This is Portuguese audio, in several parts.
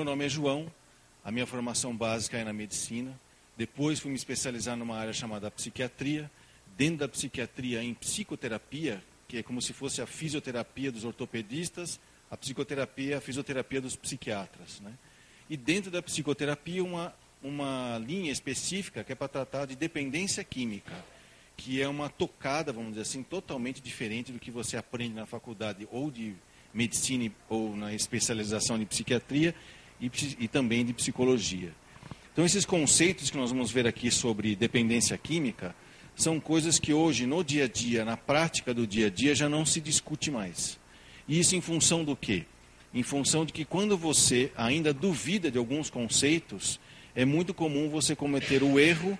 meu nome é João, a minha formação básica é na medicina. Depois fui me especializar numa área chamada psiquiatria. Dentro da psiquiatria, em psicoterapia, que é como se fosse a fisioterapia dos ortopedistas, a psicoterapia, a fisioterapia dos psiquiatras. Né? E dentro da psicoterapia, uma, uma linha específica que é para tratar de dependência química, que é uma tocada, vamos dizer assim, totalmente diferente do que você aprende na faculdade ou de medicina ou na especialização de psiquiatria e, e também de psicologia. Então, esses conceitos que nós vamos ver aqui sobre dependência química são coisas que hoje, no dia a dia, na prática do dia a dia, já não se discute mais. E isso em função do quê? Em função de que quando você ainda duvida de alguns conceitos, é muito comum você cometer o erro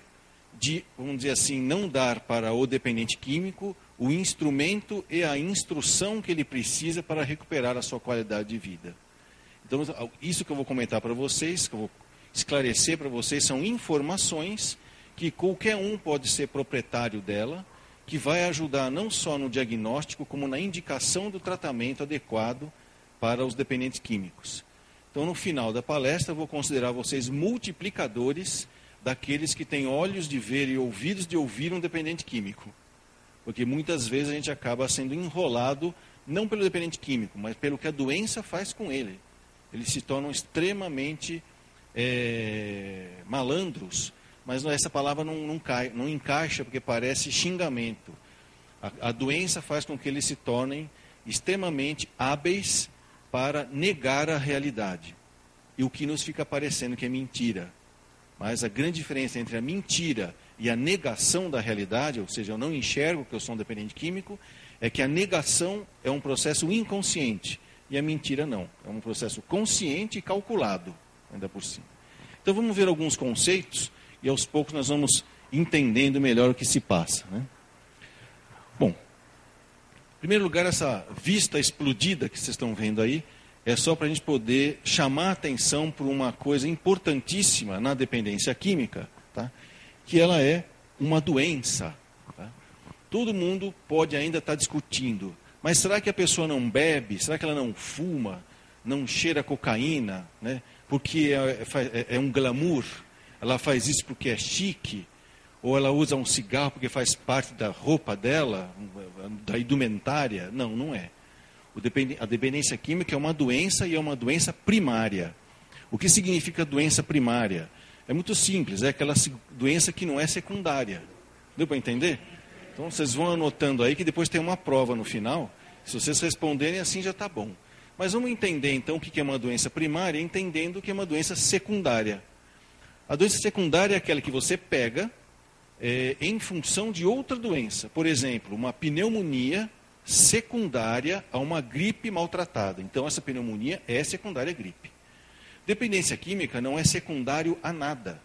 de, vamos dizer assim, não dar para o dependente químico o instrumento e a instrução que ele precisa para recuperar a sua qualidade de vida. Então, isso que eu vou comentar para vocês, que eu vou esclarecer para vocês, são informações que qualquer um pode ser proprietário dela, que vai ajudar não só no diagnóstico, como na indicação do tratamento adequado para os dependentes químicos. Então, no final da palestra, eu vou considerar vocês multiplicadores daqueles que têm olhos de ver e ouvidos de ouvir um dependente químico. Porque muitas vezes a gente acaba sendo enrolado, não pelo dependente químico, mas pelo que a doença faz com ele. Eles se tornam extremamente é, malandros, mas essa palavra não, não, cai, não encaixa porque parece xingamento. A, a doença faz com que eles se tornem extremamente hábeis para negar a realidade. E o que nos fica parecendo que é mentira. Mas a grande diferença entre a mentira e a negação da realidade, ou seja, eu não enxergo que eu sou um dependente químico, é que a negação é um processo inconsciente e a mentira não. É um processo consciente e calculado, ainda por cima. Então vamos ver alguns conceitos e aos poucos nós vamos entendendo melhor o que se passa. Né? Bom, em primeiro lugar, essa vista explodida que vocês estão vendo aí é só para a gente poder chamar a atenção para uma coisa importantíssima na dependência química, tá? que ela é uma doença. Tá? Todo mundo pode ainda estar tá discutindo, mas será que a pessoa não bebe? Será que ela não fuma? Não cheira cocaína? Né? Porque é, é, é um glamour? Ela faz isso porque é chique? Ou ela usa um cigarro porque faz parte da roupa dela, da indumentária? Não, não é a dependência química é uma doença e é uma doença primária. O que significa doença primária? É muito simples, é aquela doença que não é secundária. Deu para entender? Então vocês vão anotando aí que depois tem uma prova no final. Se vocês responderem assim já está bom. Mas vamos entender então o que é uma doença primária, entendendo que é uma doença secundária. A doença secundária é aquela que você pega é, em função de outra doença. Por exemplo, uma pneumonia secundária a uma gripe maltratada. Então, essa pneumonia é secundária à gripe. Dependência química não é secundário a nada.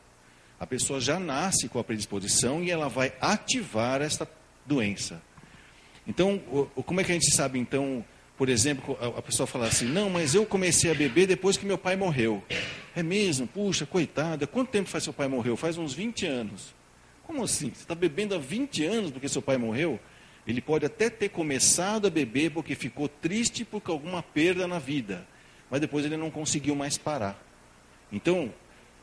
A pessoa já nasce com a predisposição e ela vai ativar esta doença. Então, como é que a gente sabe, então, por exemplo, a pessoa fala assim: não, mas eu comecei a beber depois que meu pai morreu. É mesmo? Puxa, coitada, quanto tempo faz seu pai morreu? Faz uns 20 anos. Como assim? Você está bebendo há 20 anos porque seu pai morreu? Ele pode até ter começado a beber porque ficou triste por alguma perda na vida, mas depois ele não conseguiu mais parar. Então,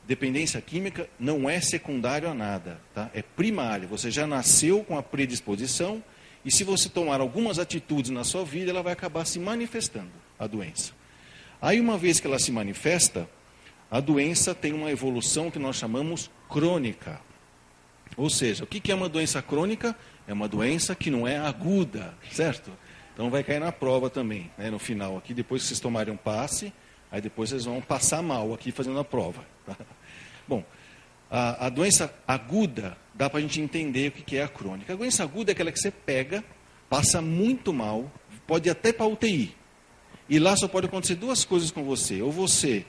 dependência química não é secundário a nada, tá? é primário. Você já nasceu com a predisposição e se você tomar algumas atitudes na sua vida, ela vai acabar se manifestando, a doença. Aí, uma vez que ela se manifesta, a doença tem uma evolução que nós chamamos crônica. Ou seja, o que é uma doença crônica? É uma doença que não é aguda, certo? Então vai cair na prova também, né, no final aqui, depois que vocês tomarem um passe, aí depois vocês vão passar mal aqui fazendo a prova. Bom, a, a, doença aguda dá para a gente entender o que, que é a crônica. A doença aguda é aquela que você pega, passa muito mal, pode ir até para UTI. E lá só pode acontecer duas coisas com você. Ou você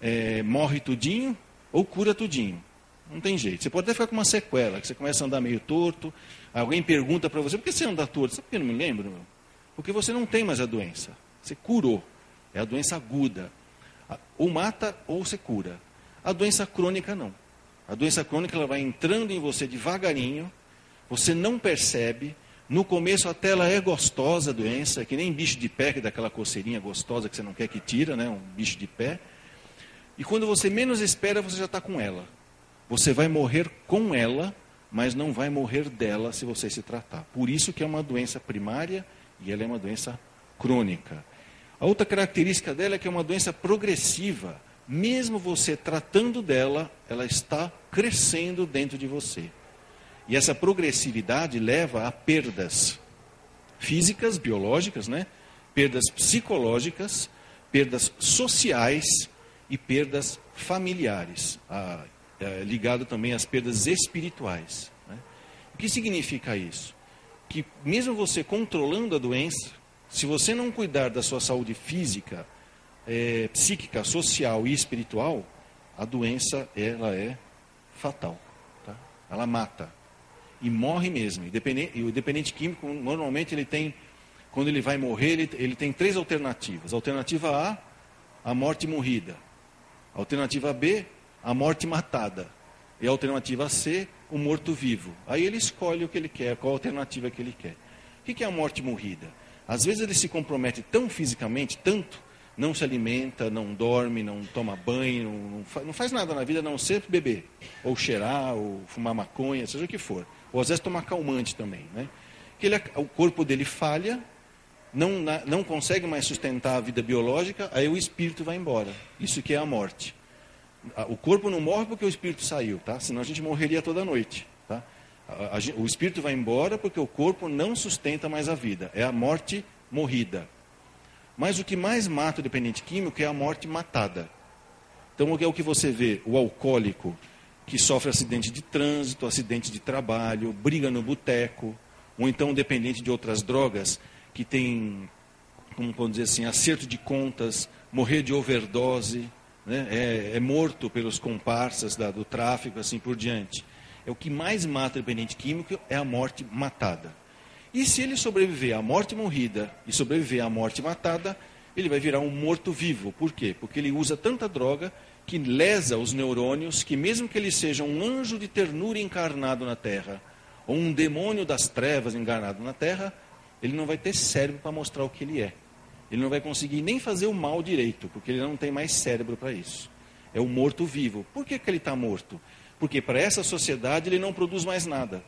é, morre tudinho, ou cura tudinho. Não tem jeito. Você pode até ficar com uma sequela, que você começa a andar meio torto, alguém pergunta para você, por que você anda torto? Sabe por que eu não me lembro? Porque você não tem mais a doença. Você curou. É a doença aguda. Ou mata ou você cura. A doença crônica não. A doença crônica ela vai entrando em você devagarinho, você não percebe. No começo até ela é gostosa a doença, que nem bicho de pé, que dá aquela coceirinha gostosa que você não quer que tira, né? um bicho de pé. E quando você menos espera, você já está com ela. Você vai morrer com ela, mas não vai morrer dela se você se tratar. Por isso que é uma doença primária e ela é uma doença crônica. A outra característica dela é que é uma doença progressiva. Mesmo você tratando dela, ela está crescendo dentro de você. E essa progressividade leva a perdas físicas, biológicas, né? perdas psicológicas, perdas sociais e perdas familiares, ah, é, ligado também às perdas espirituais. Né? O que significa isso? Que mesmo você controlando a doença, se você não cuidar da sua saúde física, é, psíquica, social e espiritual, a doença ela é fatal. Tá? Ela mata e morre mesmo. E, o dependente químico, normalmente, ele tem, quando ele vai morrer, ele, ele tem três alternativas. Alternativa A, a morte morrida. Alternativa B, a morte matada. E a alternativa C, o morto-vivo. Aí ele escolhe o que ele quer, qual a alternativa que ele quer. O que é a morte morrida? Às vezes ele se compromete tão fisicamente, tanto, não se alimenta, não dorme, não toma banho, não, faz, não faz nada na vida, não ser beber, ou cheirar, ou fumar maconha, seja o que for. Ou às vezes tomar calmante também. Né? Que ele, o corpo dele falha, não, não consegue mais sustentar a vida biológica, aí o espírito vai embora. Isso que é a morte. O corpo não morre porque o espírito saiu, tá? senão a gente morreria toda noite. Tá? A, a, o espírito vai embora porque o corpo não sustenta mais a vida. É a morte morrida. Mas o que mais mata o dependente químico é a morte matada. Então, é o que você vê? O alcoólico que sofre acidente de trânsito, acidente de trabalho, briga no boteco, ou então dependente de outras drogas, que tem, como podemos dizer assim, acerto de contas, morrer de overdose, né? é, é, morto pelos comparsas da, do tráfico, assim por diante. É o que mais mata o dependente químico é a morte matada. E se ele sobreviver à morte morrida e sobreviver à morte matada, ele vai virar um morto-vivo. Por quê? Porque ele usa tanta droga que lesa os neurônios, que mesmo que ele seja um anjo de ternura encarnado na Terra, ou um demônio das trevas encarnado na Terra, ele não vai ter cérebro para mostrar o que ele é. Ele não vai conseguir nem fazer o mal direito, porque ele não tem mais cérebro para isso. É o morto-vivo. Por que, que ele está morto? Porque para essa sociedade ele não produz mais nada.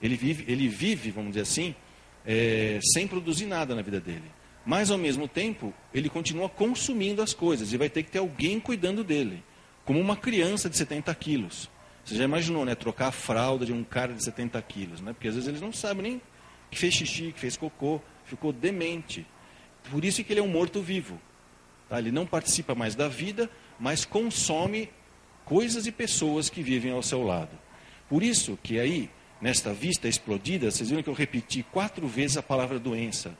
Ele vive, ele vive vamos dizer assim, é, sem produzir nada na vida dele. Mas, ao mesmo tempo, ele continua consumindo as coisas e vai ter que ter alguém cuidando dele. Como uma criança de 70 quilos. Você já imaginou, né? Trocar a fralda de um cara de 70 quilos, né? Porque às vezes eles não sabem nem que fez xixi, que fez cocô, ficou demente. Por isso que ele é um morto-vivo. Tá? Ele não participa mais da vida, mas consome coisas e pessoas que vivem ao seu lado. Por isso que aí, nesta vista explodida, vocês viram que eu repeti quatro vezes a palavra doença.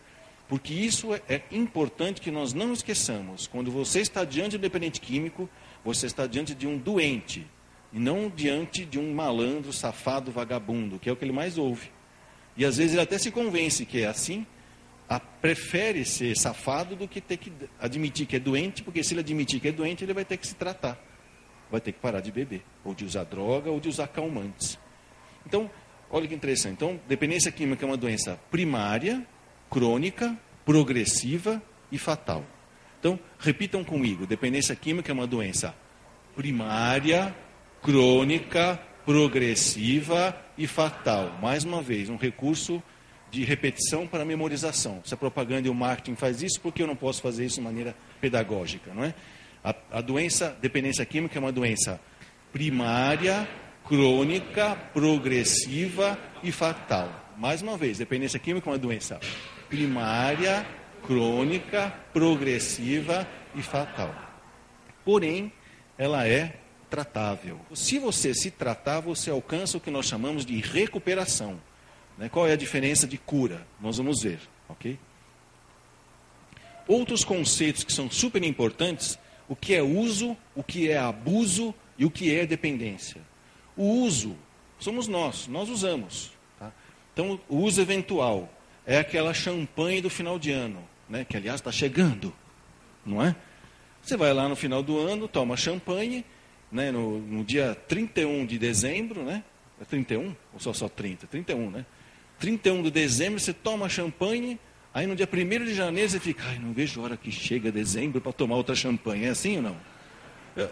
Porque isso é, é importante que nós não esqueçamos. Quando você está diante do dependente químico, você está diante de um doente. E não diante de um malandro, safado, vagabundo, que é o que ele mais ouve. E às vezes ele até se convence que é assim, a, prefere ser safado do que ter que admitir que é doente, porque se ele admitir que é doente, ele vai ter que se tratar. Vai ter que parar de beber, ou de usar droga, ou de usar calmantes. Então, olha que interessante. Então, dependência química é uma doença primária, crônica, progressiva e fatal. Então, repitam comigo: dependência química é uma doença primária, crônica, progressiva e fatal. Mais uma vez, um recurso de repetição para memorização. Se a propaganda e o marketing faz isso, por que eu não posso fazer isso de maneira pedagógica, não é? A, a doença, dependência química é uma doença primária, crônica, progressiva e fatal. Mais uma vez, dependência química é uma doença primária, crônica, progressiva e fatal. Porém, ela é tratável. Se você se tratar, você alcança o que nós chamamos de recuperação. Né? Qual é a diferença de cura? Nós vamos ver, ok? Outros conceitos que são super importantes: o que é uso, o que é abuso e o que é dependência. O uso somos nós, nós usamos. Tá? Então, o uso eventual é aquela champanhe do final de ano, né? que aliás está chegando, não é? Você vai lá no final do ano, toma champanhe, né? no, no dia 31 de dezembro, né? É 31? Ou só, só 30? 31, né? 31 de dezembro você toma champanhe, aí no dia 1 de janeiro você fica, ai, não vejo hora que chega dezembro para tomar outra champanhe. É assim ou não?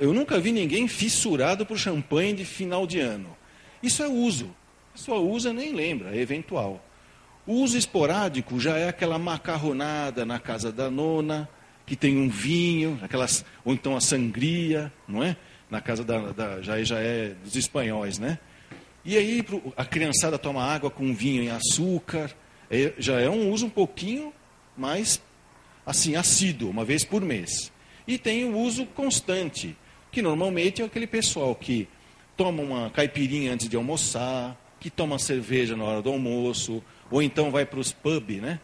Eu nunca vi ninguém fissurado por champanhe de final de ano. Isso é uso. Só usa nem lembra, é eventual. O uso esporádico já é aquela macarronada na casa da nona, que tem um vinho, aquelas, ou então a sangria, não é? Na casa da, da já, já é dos espanhóis, né? E aí a criançada toma água com vinho e açúcar, é, já é um uso um pouquinho mais assim assíduo, uma vez por mês. E tem o uso constante, que normalmente é aquele pessoal que toma uma caipirinha antes de almoçar, que toma cerveja na hora do almoço, ou então vai para os pub, né?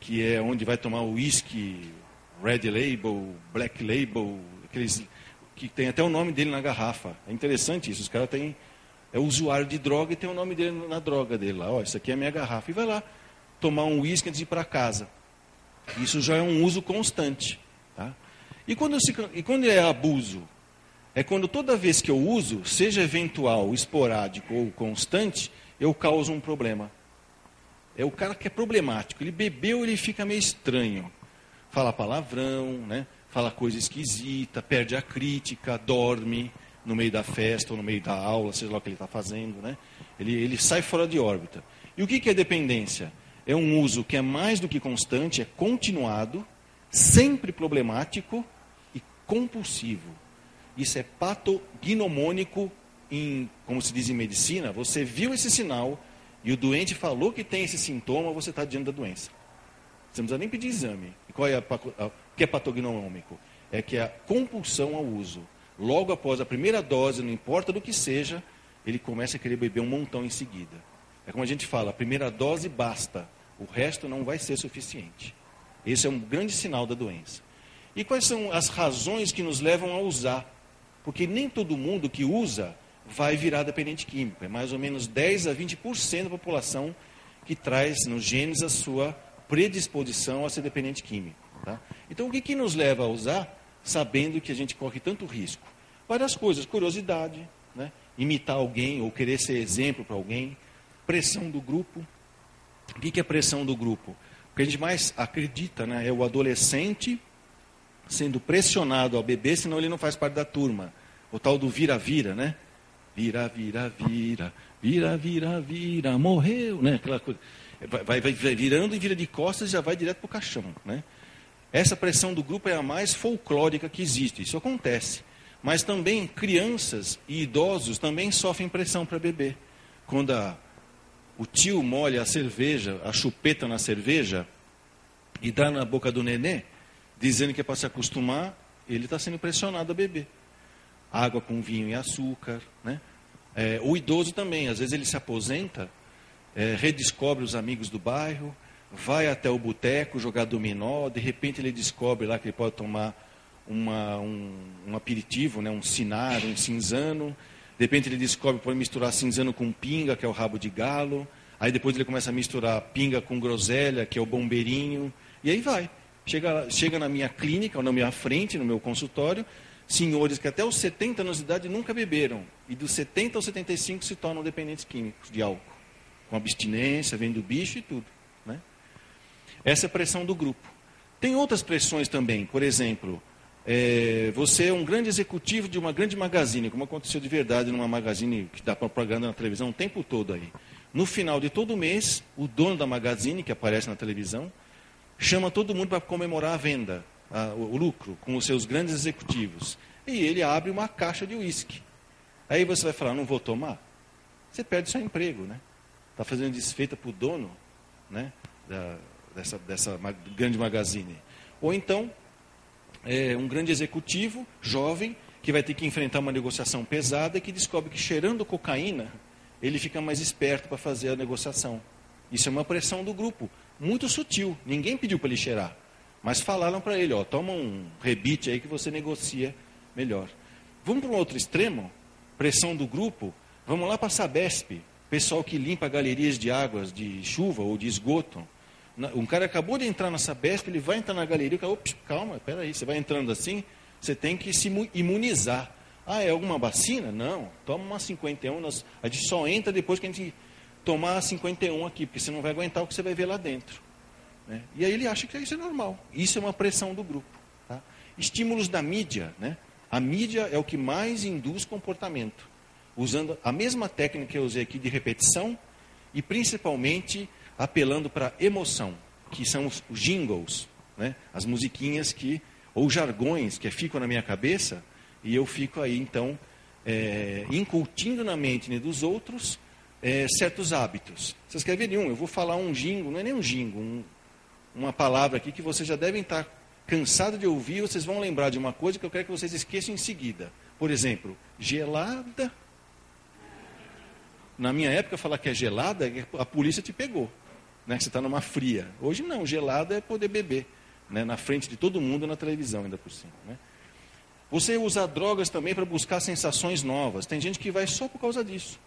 Que é onde vai tomar o whisky, red label, black label, aqueles que tem até o nome dele na garrafa. É interessante isso. Os caras têm é usuário de droga e tem o nome dele na droga dele lá. Ó, isso aqui é a minha garrafa. E vai lá tomar um uísque antes de ir para casa. Isso já é um uso constante. Tá? E, quando se, e quando é abuso? É quando toda vez que eu uso, seja eventual, esporádico ou constante, eu causo um problema. É o cara que é problemático. Ele bebeu, ele fica meio estranho. Fala palavrão, né? fala coisa esquisita, perde a crítica, dorme no meio da festa ou no meio da aula, seja lá o que ele está fazendo. Né? Ele, ele sai fora de órbita. E o que, que é dependência? É um uso que é mais do que constante, é continuado, sempre problemático compulsivo. Isso é patognomônico, em, como se diz em medicina. Você viu esse sinal e o doente falou que tem esse sintoma, você está diante da doença. Você não precisa nem pedir exame. E qual é a, a, o que é patognomônico? É que é a compulsão ao uso. Logo após a primeira dose, não importa do que seja, ele começa a querer beber um montão em seguida. É como a gente fala, a primeira dose basta. O resto não vai ser suficiente. Esse é um grande sinal da doença. E quais são as razões que nos levam a usar? Porque nem todo mundo que usa vai virar dependente químico. É mais ou menos 10 a 20% da população que traz nos genes a sua predisposição a ser dependente químico. Tá? Então, o que, que nos leva a usar, sabendo que a gente corre tanto risco? Várias coisas, curiosidade, né? imitar alguém ou querer ser exemplo para alguém, pressão do grupo, o que é pressão do grupo? O que a gente mais acredita né, é o adolescente sendo pressionado ao bebê, senão ele não faz parte da turma. O tal do vira-vira, né? Vira, vira, vira, vira, vira, vira, morreu, né? Aquela coisa. Vai, vai, vai virando e vira de costas e já vai direto para o caixão, né? Essa pressão do grupo é a mais folclórica que existe, isso acontece. Mas também crianças e idosos também sofrem pressão para beber. Quando a o tio molha a cerveja, a chupeta na cerveja, e dá na boca do nenê, dizendo que é para se acostumar, ele está sendo pressionado a beber. Água com vinho e açúcar. Né? É, o idoso também, às vezes ele se aposenta, é, redescobre os amigos do bairro, vai até o boteco jogar dominó, de repente ele descobre lá que ele pode tomar uma, um, um aperitivo, né, um sinar, um cinzano, de repente ele descobre que pode misturar cinzano com pinga, que é o rabo de galo. Aí depois ele começa a misturar pinga com groselha, que é o bombeirinho. E aí vai. Chega, chega na minha clínica, ou na minha frente, no meu consultório, senhores que até os 70 anos de idade nunca beberam. E dos 70 aos 75 se tornam dependentes químicos de álcool. Com abstinência, vem do bicho e tudo. Né? Essa é a pressão do grupo. Tem outras pressões também. Por exemplo, é, você é um grande executivo de uma grande magazine, como aconteceu de verdade numa magazine que dá propaganda na televisão o tempo todo aí. No final de todo mês, o dono da magazine, que aparece na televisão, chama todo mundo para comemorar a venda, a, o lucro, com os seus grandes executivos. E ele abre uma caixa de uísque. Aí você vai falar, não vou tomar? Você perde seu emprego, né? Está fazendo desfeita para o dono né? Da, dessa, dessa grande magazine. Ou então, é, um grande executivo, jovem, que vai ter que enfrentar uma negociação pesada e que descobre que cheirando cocaína, ele fica mais esperto para fazer a negociação. Isso é uma pressão do grupo, muito sutil. Ninguém pediu para ele cheirar, mas falaram para ele, ó, toma um rebite aí que você negocia melhor. Vamos para um outro extremo, pressão do grupo. Vamos lá para a Sabesp, pessoal que limpa galerias de águas de chuva ou de esgoto. Um cara acabou de entrar na Sabesp, ele vai entrar na galeria, cara, ops, calma, peraí, você vai entrando assim, você tem que se imunizar. Ah, é alguma vacina? Não, toma uma 51, nós, a gente só entra depois que a gente tomar a 51 aqui, porque você não vai aguentar o que você vai ver lá dentro. Né? E aí ele acha que isso é normal. Isso é uma pressão do grupo. Tá? Estímulos da mídia, né? A mídia é o que mais induz comportamento, usando a mesma técnica que eu usei aqui de repetição e principalmente apelando para emoção, que são os jingles, né? as musiquinhas que, ou jargões que ficam na minha cabeça e eu fico aí então é, incutindo na mente né, dos outros é, certos hábitos. Vocês querem ver um? Eu vou falar um jingo, não é nem um jingo, um, uma palavra aqui que vocês já devem estar cansados de ouvir, vocês vão lembrar de uma coisa que eu quero que vocês esqueçam em seguida. Por exemplo, gelada. Na minha época, falar que é gelada, é a polícia te pegou. Né? Você está numa fria. Hoje não, gelada é poder beber. Né? Na frente de todo mundo na televisão, ainda por cima. Né? Você usa drogas também para buscar sensações novas. Tem gente que vai só por causa disso.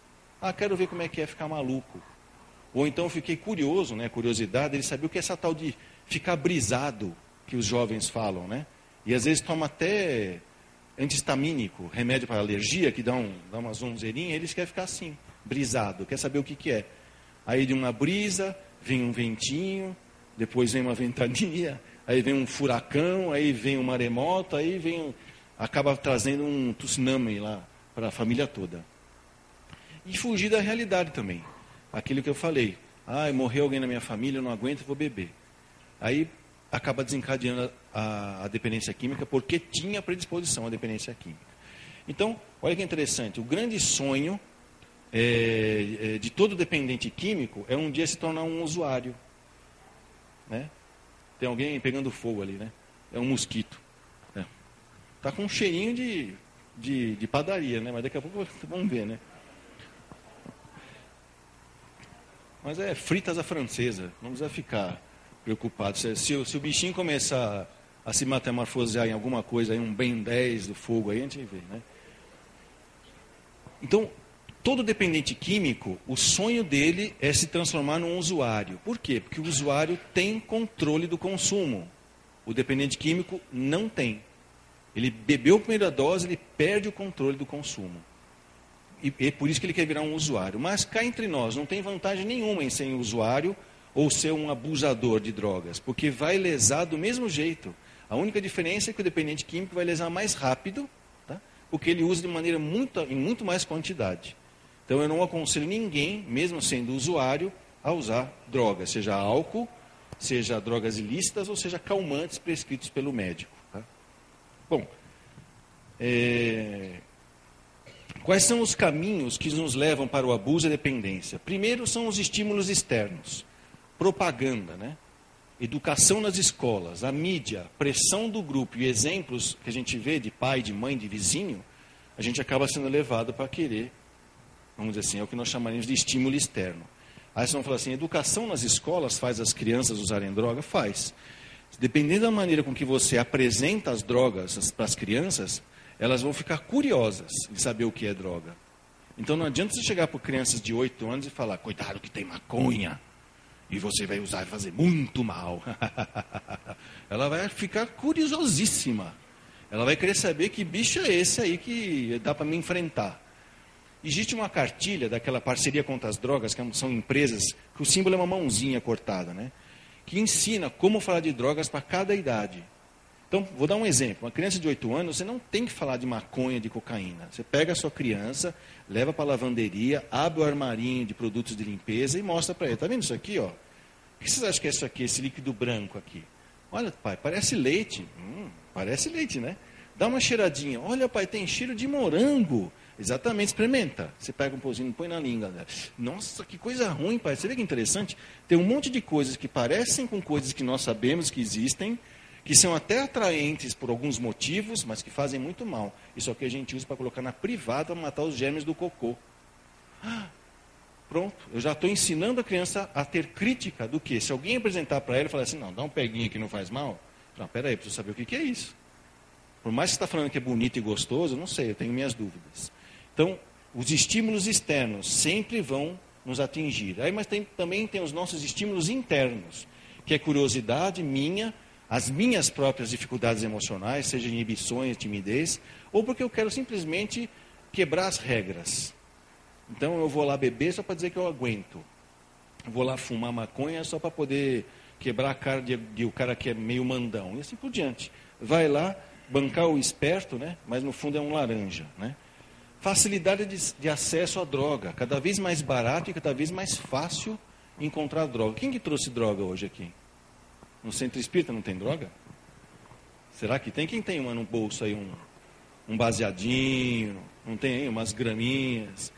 Ah, quero ver como é que é ficar maluco. Ou então fiquei curioso, né? Curiosidade, ele sabia o que é essa tal de ficar brisado que os jovens falam, né? E às vezes toma até antihistamínico, remédio para alergia, que dá, um, dá uma zonzeirinha, eles querem ficar assim, brisado, quer saber o que, que é. Aí de uma brisa, vem um ventinho, depois vem uma ventania, aí vem um furacão, aí vem um maremoto, aí vem, acaba trazendo um tsunami lá para a família toda. E fugir da realidade também. Aquilo que eu falei. Ah, morreu alguém na minha família, eu não aguento, vou beber. Aí acaba desencadeando a, a, dependência química porque tinha predisposição à dependência química. Então, olha que interessante. O grande sonho é, é, de todo dependente químico é um dia se tornar um usuário. Né? Tem alguém pegando fogo ali, né? É um mosquito. Está é. Tá com um cheirinho de, de, de padaria, né? Mas daqui a pouco vamos ver, né? Mas é fritas à francesa, não precisa ficar preocupado. Se, se, se o bichinho começar a, se metamorfosear em alguma coisa, aí um bem 10 do fogo, aí a gente vê. Né? Então, todo dependente químico, o sonho dele é se transformar num usuário. Por quê? Porque o usuário tem controle do consumo. O dependente químico não tem. Ele bebeu a primeira dose, ele perde o controle do consumo e, e por isso que ele quer virar um usuário. Mas cá entre nós, não tem vantagem nenhuma em ser um usuário ou ser um abusador de drogas, porque vai lesar do mesmo jeito. A única diferença é que o dependente químico vai lesar mais rápido, tá? porque ele usa de maneira muito, em muito mais quantidade. Então eu não aconselho ninguém, mesmo sendo usuário, a usar drogas, seja álcool, seja drogas ilícitas ou seja calmantes prescritos pelo médico. Tá? Bom, é, Quais são os caminhos que nos levam para o abuso e dependência? Primeiro são os estímulos externos, propaganda, né? educação nas escolas, a mídia, pressão do grupo e exemplos que a gente vê de pai, de mãe, de vizinho, a gente acaba sendo levado para querer, vamos dizer assim, é o que nós chamaríamos de estímulo externo. Aí você vão falar assim, educação nas escolas faz as crianças usarem droga? Faz. Dependendo da maneira com que você apresenta as drogas para as crianças, elas vão ficar curiosas de saber o que é droga. Então não adianta você chegar para crianças de 8 anos e falar, cuidado que tem maconha, e você vai usar e fazer muito mal. Ela vai ficar curiosíssima. Ela vai querer saber que bicho é esse aí que dá para me enfrentar. Existe uma cartilha daquela parceria contra as drogas, que são empresas, que o símbolo é uma mãozinha cortada, né? Que ensina como falar de drogas para cada idade. Então, vou dar um exemplo. Uma criança de 8 anos, você não tem que falar de maconha, de cocaína. Você pega a sua criança, leva para a lavanderia, abre o armarinho de produtos de limpeza e mostra para ele. Está vendo isso aqui? Ó? O que vocês acham que é isso aqui, esse líquido branco aqui? Olha, pai, parece leite. Hum, parece leite, né? Dá uma cheiradinha. Olha, pai, tem cheiro de morango. Exatamente, experimenta. Você pega um pouquinho, põe na língua. Né? Nossa, que coisa ruim, pai. Você vê que interessante? Tem um monte de coisas que parecem com coisas que nós sabemos que existem, que são até atraentes por alguns motivos, mas que fazem muito mal. Isso aqui a gente usa para colocar na privada para matar os germes do cocô. Ah, pronto, eu já estou ensinando a criança a ter crítica do que? Se alguém apresentar para ela e falar assim, não, dá um peguinho que não faz mal. Não, peraí, preciso saber o que, que é isso. Por mais que você está falando que é bonito e gostoso, não sei, eu tenho minhas dúvidas. Então, os estímulos externos sempre vão nos atingir. Aí, mas tem, também tem os nossos estímulos internos, que é curiosidade minha as minhas próprias dificuldades emocionais, seja inibições, timidez, ou porque eu quero simplesmente quebrar as regras. Então eu vou lá beber só para dizer que eu aguento. Eu vou lá fumar maconha só para poder quebrar a cara de, de, o cara que é meio mandão. E assim por diante. Vai lá bancar o esperto, né? mas no fundo é um laranja. Né? Facilidade de, de acesso à droga, cada vez mais barato e cada vez mais fácil encontrar droga. Quem que trouxe droga hoje aqui? No centro espírita não tem droga? Será que tem? Quem tem uma no bolso aí, um, um baseadinho, não tem aí umas graminhas,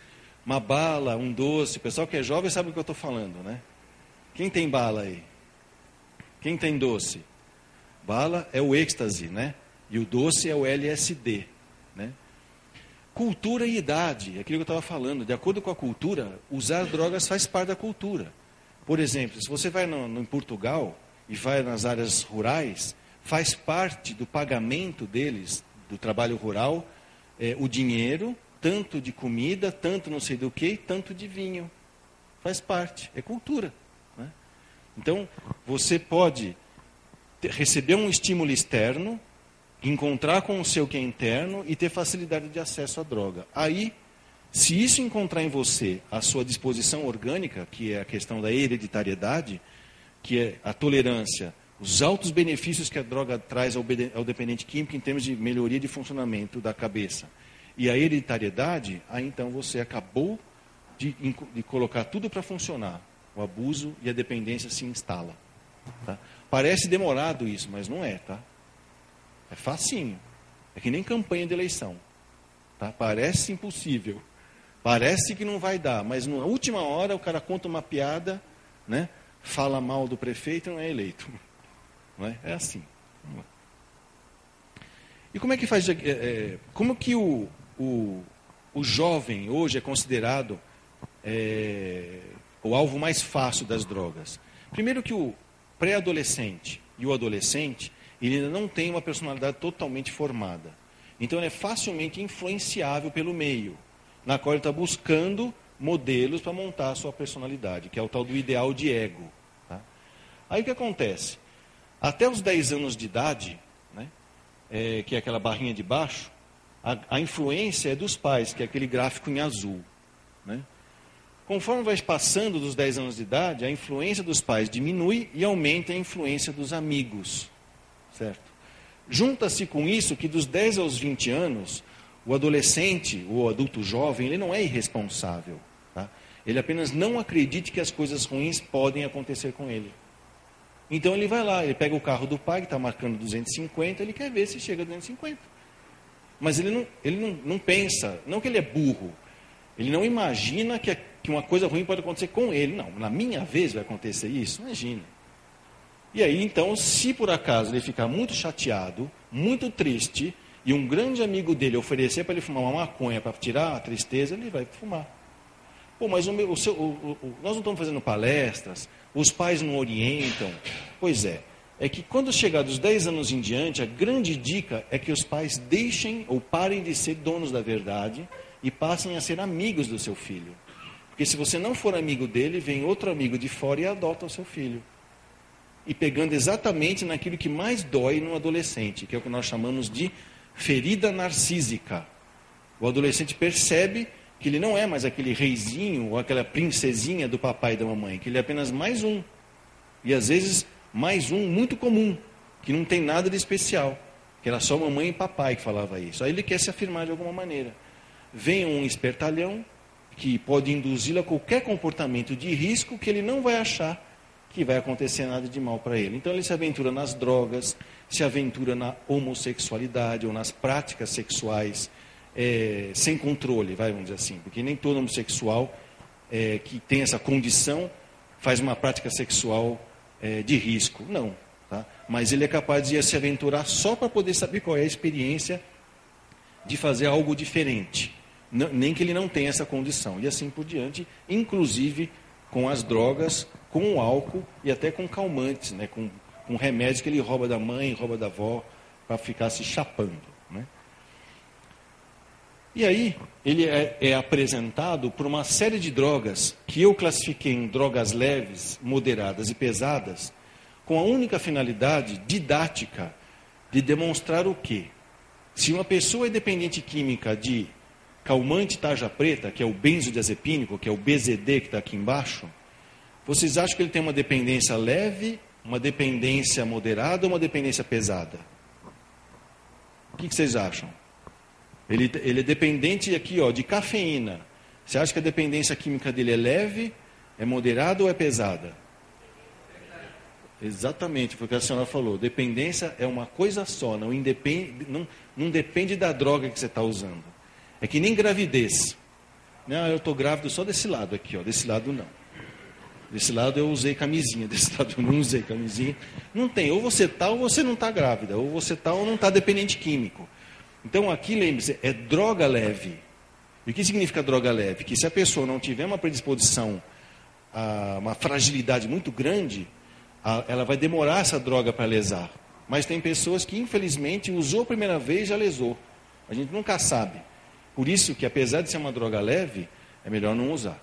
uma bala, um doce. O pessoal que é jovem sabe o que eu estou falando, né? Quem tem bala aí? Quem tem doce? Bala é o êxtase, né? E o doce é o LSD, né? Cultura e idade, é aquilo que eu estava falando. De acordo com a cultura, usar drogas faz parte da cultura. Por exemplo, se você vai no, no, em Portugal e vai nas áreas rurais, faz parte do pagamento deles, do trabalho rural, é, o dinheiro, tanto de comida, tanto não sei do que, tanto de vinho. Faz parte, é cultura. Né? Então, você pode ter, receber um estímulo externo, encontrar com o seu que é interno e ter facilidade de acesso à droga. Aí se isso encontrar em você a sua disposição orgânica, que é a questão da hereditariedade, que é a tolerância, os altos benefícios que a droga traz ao, ao dependente químico em termos de melhoria de funcionamento da cabeça, e a hereditariedade, aí então você acabou de, de colocar tudo para funcionar. O abuso e a dependência se instala. Tá? Parece demorado isso, mas não é, tá? É facinho. É que nem campanha de eleição. Tá? Parece impossível. Parece que não vai dar, mas na última hora o cara conta uma piada, né? Fala mal do prefeito não é eleito. Não é? é assim. E como é que faz. É, é, como que o, o, o jovem hoje é considerado é, o alvo mais fácil das drogas? Primeiro que o pré-adolescente e o adolescente, ele ainda não tem uma personalidade totalmente formada. Então ele é facilmente influenciável pelo meio na qual ele está buscando modelos para montar a sua personalidade, que é o tal do ideal de ego. Tá? Aí o que acontece? Até os 10 anos de idade, né, é, que é aquela barrinha de baixo, a, a, influência é dos pais, que é aquele gráfico em azul. Né? Conforme vai passando dos 10 anos de idade, a influência dos pais diminui e aumenta a influência dos amigos. Certo? Junta-se com isso que dos 10 aos 20 anos, o adolescente, o adulto jovem, ele não é irresponsável. Tá? Ele apenas não acredita que as coisas ruins podem acontecer com ele. Então ele vai lá, ele pega o carro do pai, que está marcando 250, ele quer ver se chega a 250. Mas ele não, ele não, não pensa, não que ele é burro, ele não imagina que, que uma coisa ruim pode acontecer com ele. Não, na minha vez vai acontecer isso, imagina. E aí, então, se por acaso ele ficar muito chateado, muito triste, e um grande amigo dele oferecer para ele fumar uma maconha para tirar a tristeza, ele vai fumar. Pô, mas o meu, o seu, o, nós não estamos fazendo palestras, os pais não orientam. Pois é, é que quando chegar dos 10 anos em diante, a grande dica é que os pais deixem ou parem de ser donos da verdade e passem a ser amigos do seu filho. Porque se você não for amigo dele, vem outro amigo de fora e adota o seu filho. E pegando exatamente naquilo que mais dói no adolescente, que é o que nós chamamos de ferida narcísica. O adolescente percebe que ele não é mais aquele reizinho ou aquela princesinha do papai e da mamãe, que ele é apenas mais um. E às vezes mais um muito comum, que não tem nada de especial, que era só mamãe e papai que falava isso. Aí ele quer se afirmar de alguma maneira. Vem um espertalhão que pode induzi-lo a qualquer comportamento de risco que ele não vai achar que vai acontecer nada de mal para ele. Então ele se aventura nas drogas, se aventura na homossexualidade ou nas práticas sexuais é, sem controle, vai, vamos dizer assim, porque nem todo homossexual é, que tem essa condição faz uma prática sexual é, de risco. Não. Tá? Mas ele é capaz de se aventurar só para poder saber qual é a experiência de fazer algo diferente. Nem que ele não tenha essa condição. E assim por diante, inclusive com as drogas, com o álcool e até com calmantes, né? com com remédios que ele rouba da mãe, rouba da avó, para ficar se chapando. E aí, ele é, é, apresentado por uma série de drogas que eu classifiquei em drogas leves, moderadas e pesadas, com a única finalidade didática de demonstrar o quê? Se uma pessoa é dependente química de calmante tarja preta, que é o benzodiazepínico, que é o BZD que está aqui embaixo, vocês acham que ele tem uma dependência leve uma dependência moderada ou uma dependência pesada? O que, que vocês acham? Ele, ele é dependente aqui ó, de cafeína. Você acha que a dependência química dele é leve, é moderada ou é pesada? Exatamente, foi o que a senhora falou. Dependência é uma coisa só, não, independe, não, não depende da droga que você está usando. É que nem gravidez. Não, eu estou grávido só desse lado aqui, ó, desse lado não. Desse lado eu usei camisinha, desse lado eu não usei camisinha. Não tem, ou você está ou você não está grávida, ou você está ou não está dependente químico. Então aqui, lembre-se, é droga leve. E o que significa droga leve? Que se a pessoa não tiver uma predisposição uma fragilidade muito grande, ela vai demorar essa droga para lesar. Mas tem pessoas que, infelizmente, usou a primeira vez e já lesou. A gente nunca sabe. Por isso que, apesar de ser uma droga leve, é melhor não usar.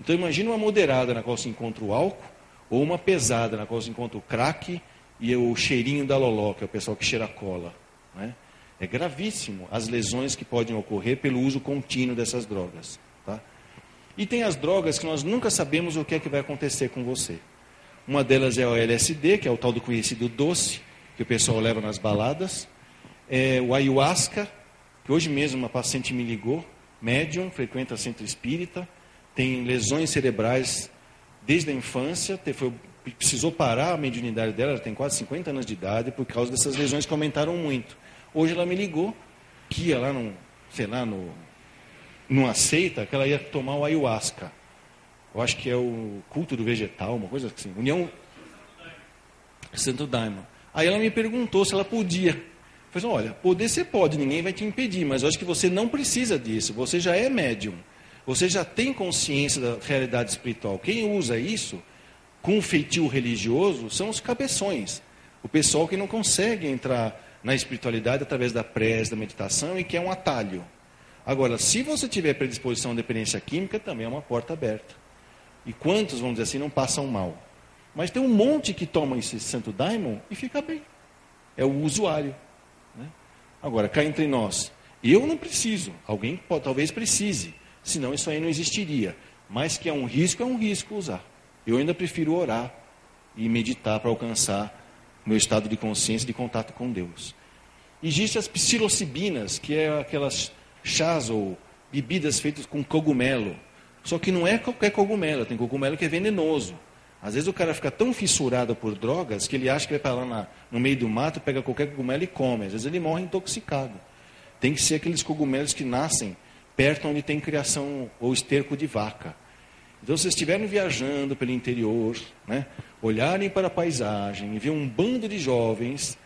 Então imagine uma moderada na qual se encontra o álcool, ou uma pesada na qual se encontra o crack e o cheirinho da loló, que é o pessoal que cheira cola. Né? É gravíssimo as lesões que podem ocorrer pelo uso contínuo dessas drogas. Tá? E tem as drogas que nós nunca sabemos o que é que vai acontecer com você. Uma delas é o LSD, que é o tal do conhecido doce, que o pessoal leva nas baladas. É o ayahuasca, que hoje mesmo uma paciente me ligou, médium, frequenta centro espírita, tem lesões cerebrais desde a infância, foi, precisou parar a mediunidade dela, ela tem quase 50 anos de idade, por causa dessas lesões que aumentaram muito. Hoje ela me ligou, que ia lá, no, sei lá, no, não aceita, que ela ia tomar o ayahuasca. Eu acho que é o culto do vegetal, uma coisa assim. União Santo Daimon. Aí ela me perguntou se ela podia. Eu falei, assim, olha, poder você pode, ninguém vai te impedir, mas eu acho que você não precisa disso. Você já é médium. Você já tem consciência da realidade espiritual. Quem usa isso com feitio religioso são os cabeções. O pessoal que não consegue entrar na espiritualidade através da prece, da meditação e que é um atalho. Agora, se você tiver predisposição à dependência química, também é uma porta aberta. E quantos, vamos dizer assim, não passam mal? Mas tem um monte que toma esse santo daimon e fica bem. É o usuário. Né? Agora, cá entre nós, eu não preciso, alguém pode, talvez precise, senão isso aí não existiria. Mas que é um risco, é um risco usar. Eu ainda prefiro orar e meditar para alcançar meu estado de consciência de contato com Deus. Existem as psilocibinas, que é aquelas chás ou bebidas feitas com cogumelo. Só que não é qualquer cogumelo, tem cogumelo que é venenoso. Às vezes o cara fica tão fissurado por drogas que ele acha que vai para lá na, no meio do mato, pega qualquer cogumelo e come. Às vezes ele morre intoxicado. Tem que ser aqueles cogumelos que nascem perto onde tem criação ou esterco de vaca. Então, se estiverem viajando pelo interior, né, olharem para a paisagem e ver um bando de jovens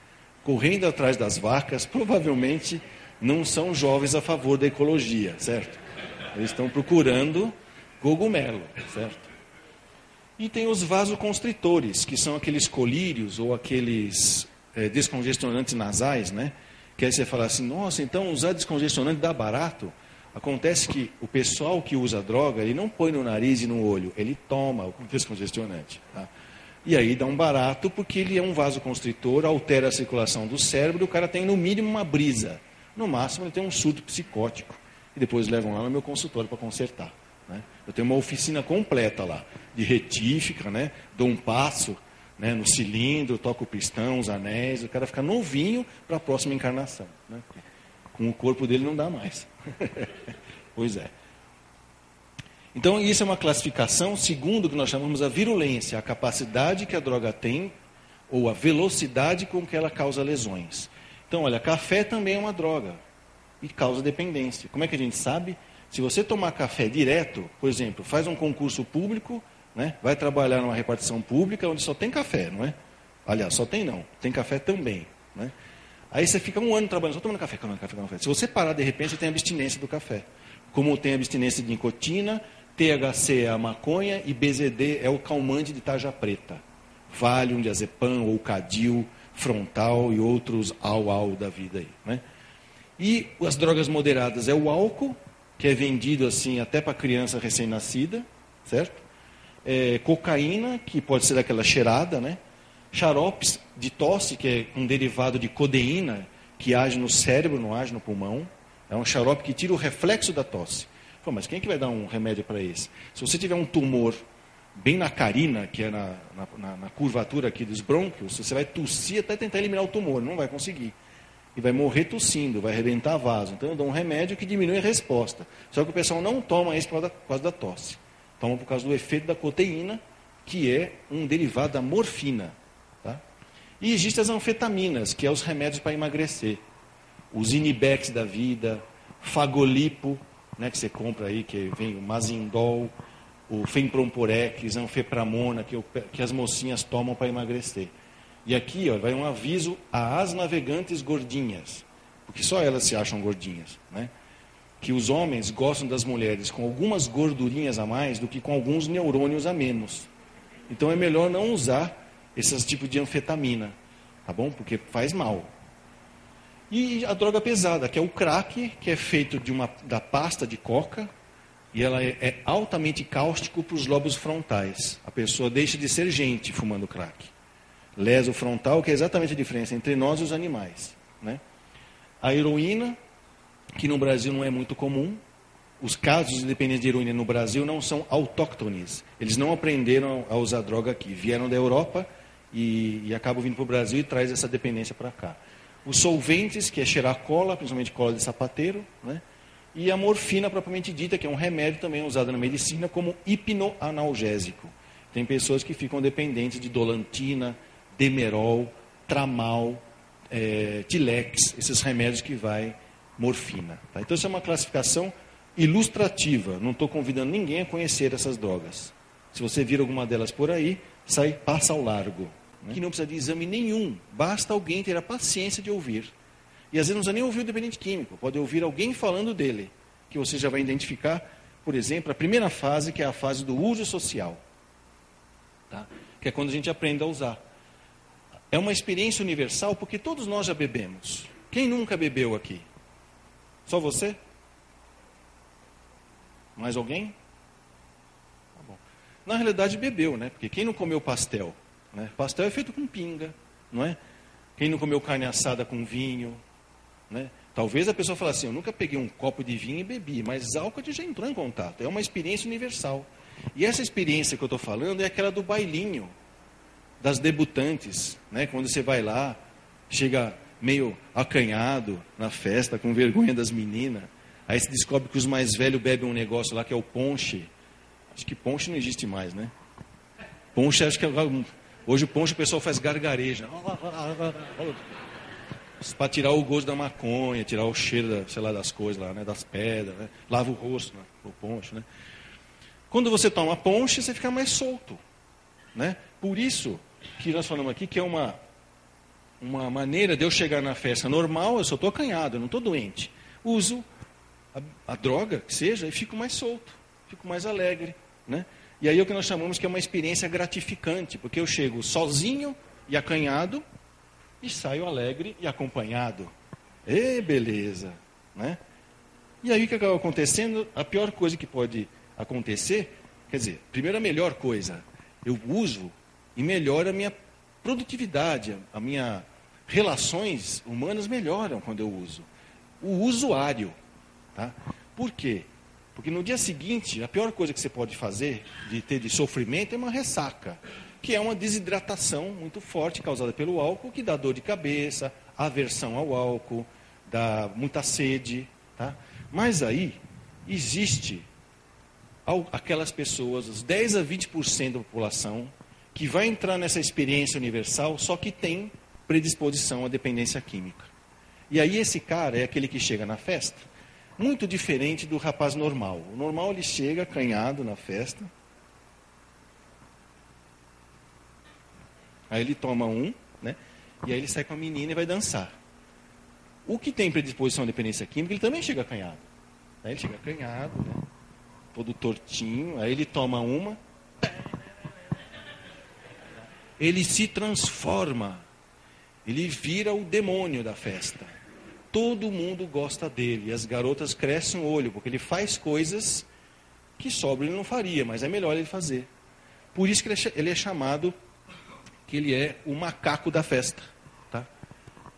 correndo atrás das vacas, provavelmente não são jovens a favor da ecologia, certo? Eles estão procurando cogumelo, certo? E tem os vasoconstritores, que são aqueles colírios ou aqueles é, descongestionantes nasais, né? Que aí você fala assim, nossa, então usar descongestionante dá barato. Acontece que o pessoal que usa droga, ele não põe no nariz e no olho, ele toma o descongestionante. Tá? E aí dá um barato, porque ele é um vasoconstritor, altera a circulação do cérebro, o cara tem no mínimo uma brisa. No máximo ele tem um surto psicótico e depois levam lá no meu consultório para consertar. Né? Eu tenho uma oficina completa lá, de retífica, né? dou um passo né, no cilindro, toco o pistão, os anéis, o cara fica novinho para a próxima encarnação. Né? Com o corpo dele não dá mais. pois é. Então, isso é uma classificação segundo o que nós chamamos a virulência, a capacidade que a droga tem ou a velocidade com que ela causa lesões. Então, olha, café também é uma droga e causa dependência. Como é que a gente sabe? Se você tomar café direto, por exemplo, faz um concurso público, né, vai trabalhar numa repartição pública onde só tem café, não é? Aliás, só tem não, tem café também. Né? Aí você fica um ano trabalhando só tomando café, tomando café, tomando café. Se você parar de repente, você tem abstinência do café. Como tem abstinência de nicotina, THC é a maconha e BZD é o calmante de tarja preta. Valium, diazepam ou Cadil, frontal e outros au-au da vida aí. Né? E as drogas moderadas é o álcool, que é vendido assim até para criança recém-nascida, certo? É, cocaína, que pode ser aquela cheirada, né? Xaropes de tosse, que é um derivado de codeína, que age no cérebro, não age no pulmão. É um xarope que tira o reflexo da tosse. Pô, mas quem é que vai dar um remédio para esse? Se você tiver um tumor bem na carina, que é na, na, na, curvatura aqui dos brônquios, você vai tossir até tentar eliminar o tumor, não vai conseguir. e vai morrer tossindo, vai arrebentar vaso. Então eu dou um remédio que diminui a resposta. Só que o pessoal não toma isso por causa da tosse. Toma por causa do efeito da coteína, que é um derivado da morfina. E existem as anfetaminas, que é os remédios para emagrecer. Os Inibex da vida, Fagolipo, né, que você compra aí, que vem o Mazindol, o Fenpromporex, Anfepramona, que, eu, que as mocinhas tomam para emagrecer. E aqui ó, vai um aviso às navegantes gordinhas, porque só elas se acham gordinhas, né? que os homens gostam das mulheres com algumas gordurinhas a mais do que com alguns neurônios a menos. Então é melhor não usar esses tipos de anfetamina, tá bom? Porque faz mal. E a droga pesada, que é o crack, que é feito de uma, da pasta de coca, e ela é, é altamente cáustico para os lobos frontais. A pessoa deixa de ser gente fumando crack. Leso frontal, que é exatamente a diferença entre nós e os animais. Né? A heroína, que no Brasil não é muito comum. Os casos de dependência de heroína no Brasil não são autóctones. Eles não aprenderam a usar droga aqui. Vieram da Europa e, e vindo para o Brasil e traz essa dependência para cá. Os solventes, que é cheirar cola, principalmente cola de sapateiro, né? e a morfina propriamente dita, que é um remédio também usado na medicina como hipnoanalgésico. Tem pessoas que ficam dependentes de dolantina, demerol, tramal, é, tilex, esses remédios que vai morfina. Tá? Então, isso é uma classificação ilustrativa. Não estou convidando ninguém a conhecer essas drogas. Se você vir alguma delas por aí, sai, passa ao largo. Que não precisa de exame nenhum. Basta alguém ter a paciência de ouvir. E às vezes não precisa nem ouvir o dependente químico. Pode ouvir alguém falando dele. Que você já vai identificar, por exemplo, a primeira fase, que é a fase do uso social. Tá? Que é quando a gente aprende a usar. É uma experiência universal porque todos nós já bebemos. Quem nunca bebeu aqui? Só você? Mais alguém? Tá. Na realidade, bebeu, né? Porque quem não comeu pastel? Né? Pastel é feito com pinga, não é? Quem não comeu carne assada com vinho? Né? Talvez a pessoa fale assim: eu nunca peguei um copo de vinho e bebi, mas álcool já entrou em contato. É uma experiência universal. E essa experiência que eu estou falando é aquela do bailinho das debutantes, né? Quando você vai lá, chega meio acanhado na festa, com vergonha das meninas, aí se descobre que os mais velhos bebem um negócio lá que é o ponche. Acho que ponche não existe mais, né? Ponche, acho que é, hoje o ponche o pessoal faz gargareja. Para tirar o gosto da maconha, tirar o cheiro, da, sei lá, das coisas lá, né? Das pedras, né? Lava o rosto, né? o ponche, né? Quando você toma ponche, você fica mais solto, né? Por isso, que nós falamos aqui que é uma, uma maneira de eu chegar na festa normal, eu só estou acanhado, eu não estou doente. Uso a, a, droga, que seja, e fico mais solto, fico mais alegre. Né? E aí é o que nós chamamos que é uma experiência gratificante, porque eu chego sozinho e acanhado e saio alegre e acompanhado. E beleza! Né? E aí o que acaba acontecendo? A pior coisa que pode acontecer, quer dizer, primeiro a melhor coisa, eu uso e melhora a minha produtividade, a minha relações humanas melhoram quando eu uso. O usuário, tá? Por quê? Porque no dia seguinte, a pior coisa que você pode fazer de ter de sofrimento é uma ressaca, que é uma desidratação muito forte causada pelo álcool, que dá dor de cabeça, aversão ao álcool, dá muita sede, tá? Mas aí existe aquelas pessoas, os 10 a 20% da população que vai entrar nessa experiência universal, só que tem predisposição à dependência química. E aí esse cara é aquele que chega na festa, muito diferente do rapaz normal. O normal ele chega acanhado na festa, aí ele toma um, né? E aí ele sai com a menina e vai dançar. O que tem predisposição à dependência química, ele também chega acanhado. Aí ele chega acanhado, né? todo tortinho, aí ele toma uma, ele se transforma. Ele vira o demônio da festa. Todo mundo gosta dele. As garotas crescem o olho, porque ele faz coisas que sobre ele não faria, mas é melhor ele fazer. Por isso que ele é, é chamado, que ele é o macaco da festa. Tá?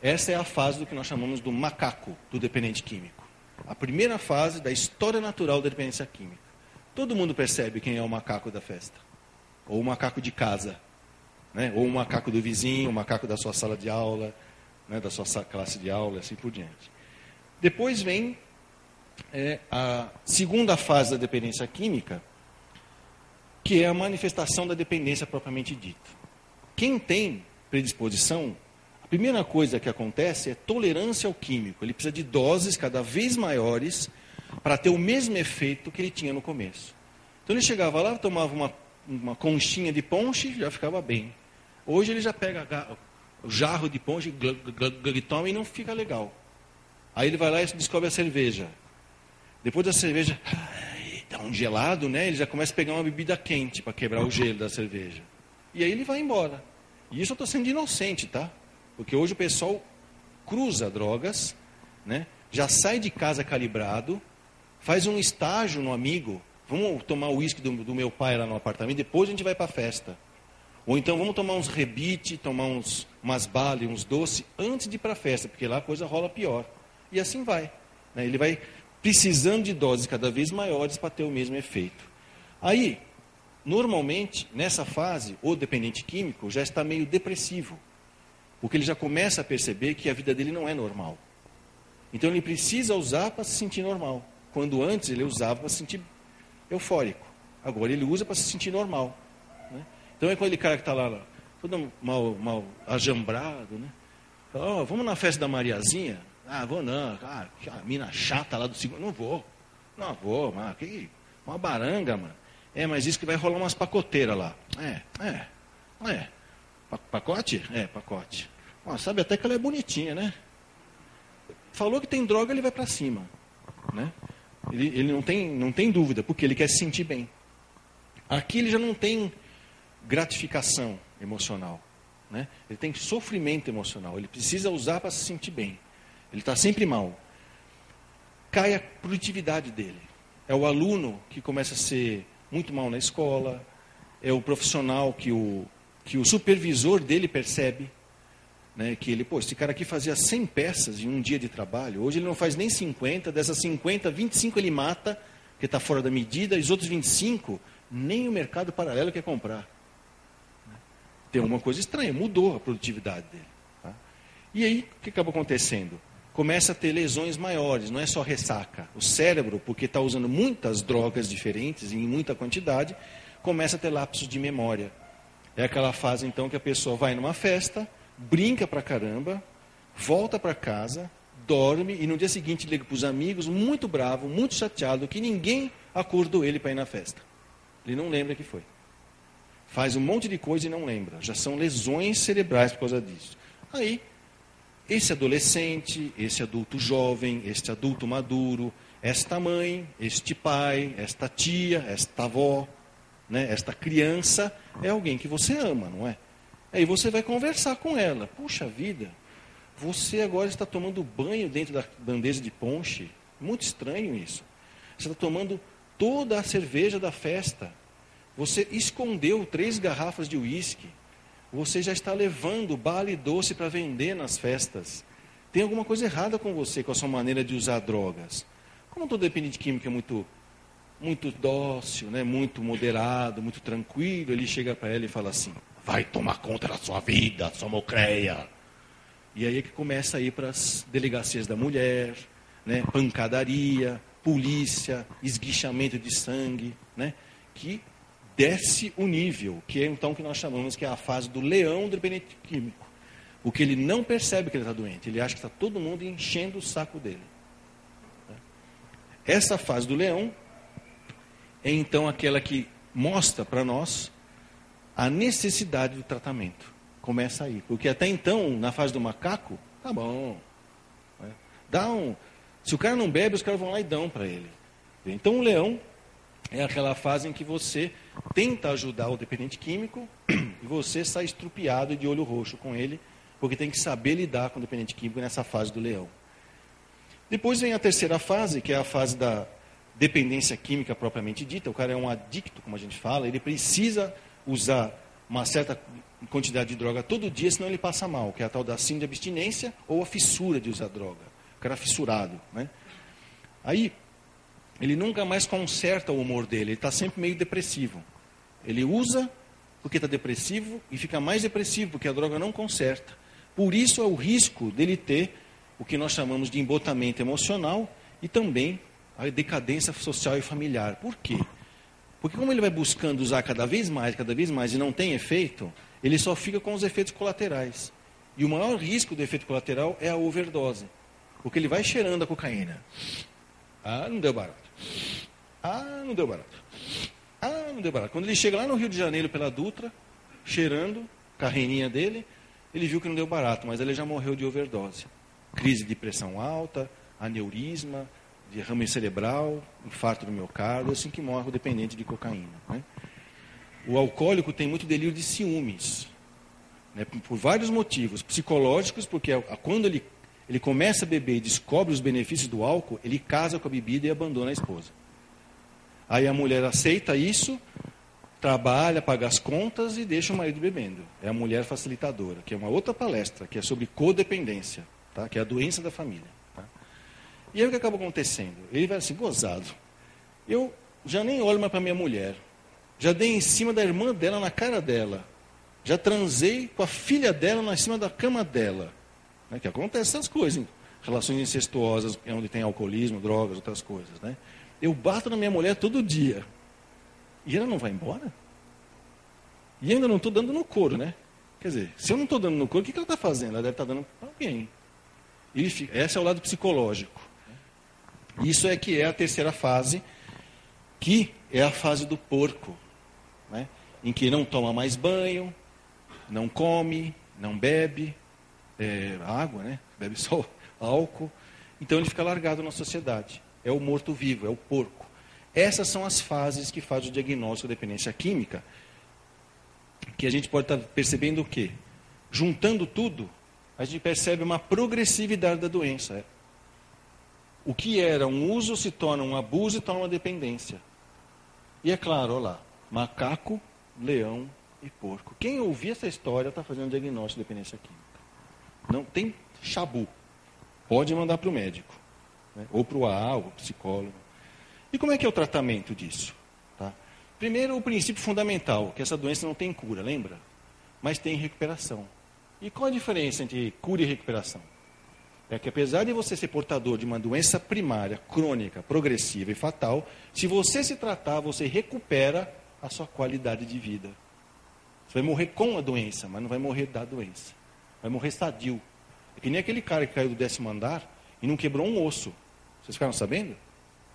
Essa é a fase do que nós chamamos do macaco do dependente químico. A primeira fase da história natural da dependência química. Todo mundo percebe quem é o macaco da festa. Ou o macaco de casa. Né? Ou o macaco do vizinho, o macaco da sua sala de aula, né, da sua classe de aula e assim por diante. Depois vem é, a segunda fase da dependência química, que é a manifestação da dependência propriamente dita. Quem tem predisposição, a primeira coisa que acontece é tolerância ao químico. Ele precisa de doses cada vez maiores para ter o mesmo efeito que ele tinha no começo. Então ele chegava lá, tomava uma, uma conchinha de ponche, já ficava bem. Hoje ele já pega jarro de ponche, ele toma e não fica legal. Aí ele vai lá e descobre a cerveja. Depois da cerveja, dá um gelado, né? Ele já começa a pegar uma bebida quente para quebrar o gelo da cerveja. E aí ele vai embora. E isso eu estou sendo inocente, tá? Porque hoje o pessoal cruza drogas, né? já sai de casa calibrado, faz um estágio no amigo. Vamos tomar o uísque do, do, meu pai lá no apartamento, depois a gente vai para a festa. Ou então vamos tomar uns rebite, tomar uns, umas balas, uns doces, antes de ir para a festa, porque lá a coisa rola pior. E assim vai. Né? Ele vai precisando de doses cada vez maiores para ter o mesmo efeito. Aí, normalmente, nessa fase, o dependente químico já está meio depressivo, porque ele já começa a perceber que a vida dele não é normal. Então ele precisa usar para se sentir normal. Quando antes ele usava para se sentir eufórico. Agora ele usa para se sentir normal. Então é aquele cara que está lá, lá, todo mal, mal ajambrado, né? Oh, vamos na festa da Mariazinha? Ah, vou não. Ah, a mina chata lá do segundo. Não vou. Não vou, mano. Que, uma baranga, mano. É, mas isso que vai rolar umas pacoteiras lá. É, é, é. Pacote? É, pacote. Ó, sabe até que ela é bonitinha, né? Falou que tem droga, ele vai para cima. Né? Ele, ele não, tem, não tem dúvida, porque ele quer se sentir bem. Aqui ele já não tem gratificação emocional. Né? Ele tem sofrimento emocional. Ele precisa usar para se sentir bem. Ele está sempre mal. Cai a produtividade dele. É o aluno que começa a ser muito mal na escola. É o profissional que o, que o supervisor dele percebe né, que ele, pô, esse cara aqui fazia 100 peças em um dia de trabalho, hoje ele não faz nem 50, dessas 50, 25 ele mata, que está fora da medida, e os outros 25, nem o mercado paralelo quer comprar. Tem alguma coisa estranha, mudou a produtividade dele. Tá? E aí, o que acaba acontecendo? Começa a ter lesões maiores, não é só ressaca. O cérebro, porque está usando muitas drogas diferentes, em muita quantidade, começa a ter lapsos de memória. É aquela fase, então, que a pessoa vai numa festa, brinca pra caramba, volta para casa, dorme e no dia seguinte liga para os amigos, muito bravo, muito chateado, que ninguém acordou ele para ir na festa. Ele não lembra que foi. Faz um monte de coisa e não lembra. Já são lesões cerebrais por causa disso. Aí, esse adolescente, esse adulto jovem, este adulto maduro, esta mãe, este pai, esta tia, esta avó, né, esta criança, é alguém que você ama, não é? Aí você vai conversar com ela. Puxa vida, você agora está tomando banho dentro da bandeja de ponche. Muito estranho isso. Você está tomando toda a cerveja da festa. Você escondeu três garrafas de uísque. Você já está levando bale doce para vender nas festas. Tem alguma coisa errada com você, com a sua maneira de usar drogas. Como todo dependente químico é muito, muito dócil, né? muito moderado, muito tranquilo, ele chega para ela e fala assim: vai tomar conta da sua vida, sua mocreia. E aí é que começa a ir para as delegacias da mulher, né, pancadaria, polícia, esguichamento de sangue, né, que desce o nível, que é então que nós chamamos que é a fase do leão do dependente químico. O que ele não percebe que ele está doente, ele acha que está todo mundo enchendo o saco dele. Essa fase do leão é então aquela que mostra para nós a necessidade do tratamento. Começa aí. Porque até então, na fase do macaco, tá bom. Né? Dá um. Se o cara não bebe, os caras vão lá e dão para ele. Então o leão é aquela fase em que você tenta ajudar o dependente químico e você sai estrupiado e de olho roxo com ele, porque tem que saber lidar com o dependente químico nessa fase do leão. Depois vem a terceira fase, que é a fase da dependência química propriamente dita. O cara é um adicto, como a gente fala, ele precisa usar uma certa quantidade de droga todo dia, senão ele passa mal, que é a tal da síndrome de abstinência ou a fissura de usar droga. O cara fissurado. Né? Aí, ele nunca mais conserta o humor dele, ele está sempre meio depressivo. Ele usa porque está depressivo e fica mais depressivo porque a droga não conserta. Por isso é o risco dele ter o que nós chamamos de embotamento emocional e também a decadência social e familiar. Por quê? Porque como ele vai buscando usar cada vez mais, cada vez mais e não tem efeito, ele só fica com os efeitos colaterais. E o maior risco do efeito colateral é a overdose. Porque ele vai cheirando a cocaína. Ah, não deu barato. Ah, não deu barato. Ah, não deu barato. Quando ele chega lá no Rio de Janeiro pela Dutra, cheirando, carreirinha dele, ele viu que não deu barato, mas ele já morreu de overdose. Crise de pressão alta, aneurisma, derrame cerebral, infarto do miocárdio, assim que morre o dependente de cocaína. Né? O alcoólico tem muito delírio de ciúmes, né? por vários motivos. Psicológicos, porque quando ele, ele começa a beber e descobre os benefícios do álcool, ele casa com a bebida e abandona a esposa. Aí a mulher aceita isso, trabalha, paga as contas e deixa o marido bebendo. É a mulher facilitadora, que é uma outra palestra, que é sobre codependência, tá? que é a doença da família. E aí o que acaba acontecendo? Ele vai assim, gozado. Eu já nem olho mais para minha mulher. Já dei em cima da irmã dela, na cara dela. Já transei com a filha dela na cima da cama dela. Né? Que acontece essas coisas. Relações incestuosas, onde tem alcoolismo, drogas, outras coisas. Né? Eu bato na minha mulher todo dia. E ela não vai embora? E ainda não estou dando no couro, né? Quer dizer, se eu não estou dando no couro, o que, que ela está fazendo? Ela deve estar tá dando para alguém. E esse é o lado psicológico. Isso é que é a terceira fase, que é a fase do porco, né? em que não toma mais banho, não come, não bebe é, água, né? bebe só álcool. Então ele fica largado na sociedade. É o morto-vivo, é o porco. Essas são as fases que faz o diagnóstico da dependência química, que a gente pode estar percebendo o quê? Juntando tudo, a gente percebe uma progressividade da doença o que era um uso se torna um abuso e torna uma dependência. E é claro, olha lá, macaco, leão e porco. Quem ouvir essa história está fazendo diagnóstico de dependência química. Não tem chabu. Pode mandar para o médico. Né? Ou para o AA, ou para o psicólogo. E como é que é o tratamento disso? Tá? Primeiro, o princípio fundamental, que essa doença não tem cura, lembra? Mas tem recuperação. E qual a diferença entre cura e recuperação? é que apesar de você ser portador de uma doença primária, crônica, progressiva e fatal, se você se tratar, você recupera a sua qualidade de vida. Você vai morrer com a doença, mas não vai morrer da doença. Vai morrer sadio. É que nem aquele cara que caiu do décimo andar e não quebrou um osso. Vocês ficaram sabendo?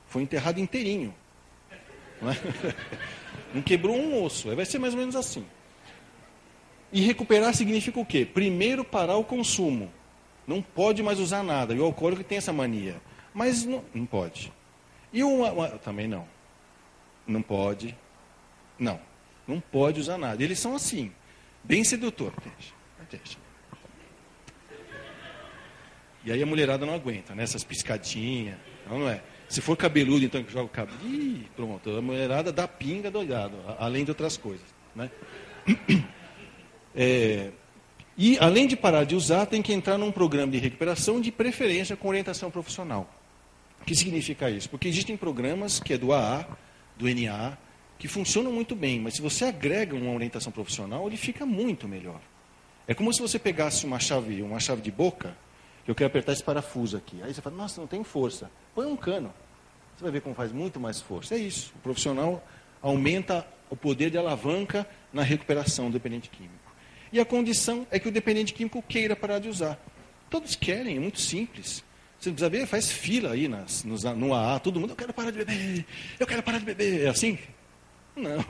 Foi enterrado inteirinho. Não, é? não quebrou um osso. Aí vai ser mais ou menos assim. E recuperar significa o quê? Primeiro parar o consumo não pode mais usar nada. E o alcoólico tem essa mania. Mas não, não pode. E uma, uma, também não. Não pode. Não. Não pode usar nada. Eles são assim. Bem sedutor. Deixa, deixa. E aí a mulherada não aguenta, né? Essas piscadinhas. Não, não é? Se for cabeludo, então que joga o cabelo. Ih, pronto. A mulherada dá pinga doidado, além de outras coisas. Né? É, e, além de parar de usar, tem que entrar num programa de recuperação, de preferência com orientação profissional. O que significa isso? Porque existem programas que é do AA, do NA, que funcionam muito bem, mas se você agrega uma orientação profissional, ele fica muito melhor. É como se você pegasse uma chave, uma chave de boca, eu quero apertar esse parafuso aqui. Aí você fala, nossa, não tem força. Põe um cano. Você vai ver como faz muito mais força. É isso. O profissional aumenta o poder de alavanca na recuperação do dependente químico. E a condição é que o dependente químico queira parar de usar. Todos querem, é muito simples. Você precisa ver, faz fila aí nas, nos, no AA, todo mundo, eu quero parar de beber, eu quero parar de beber. É assim? Não.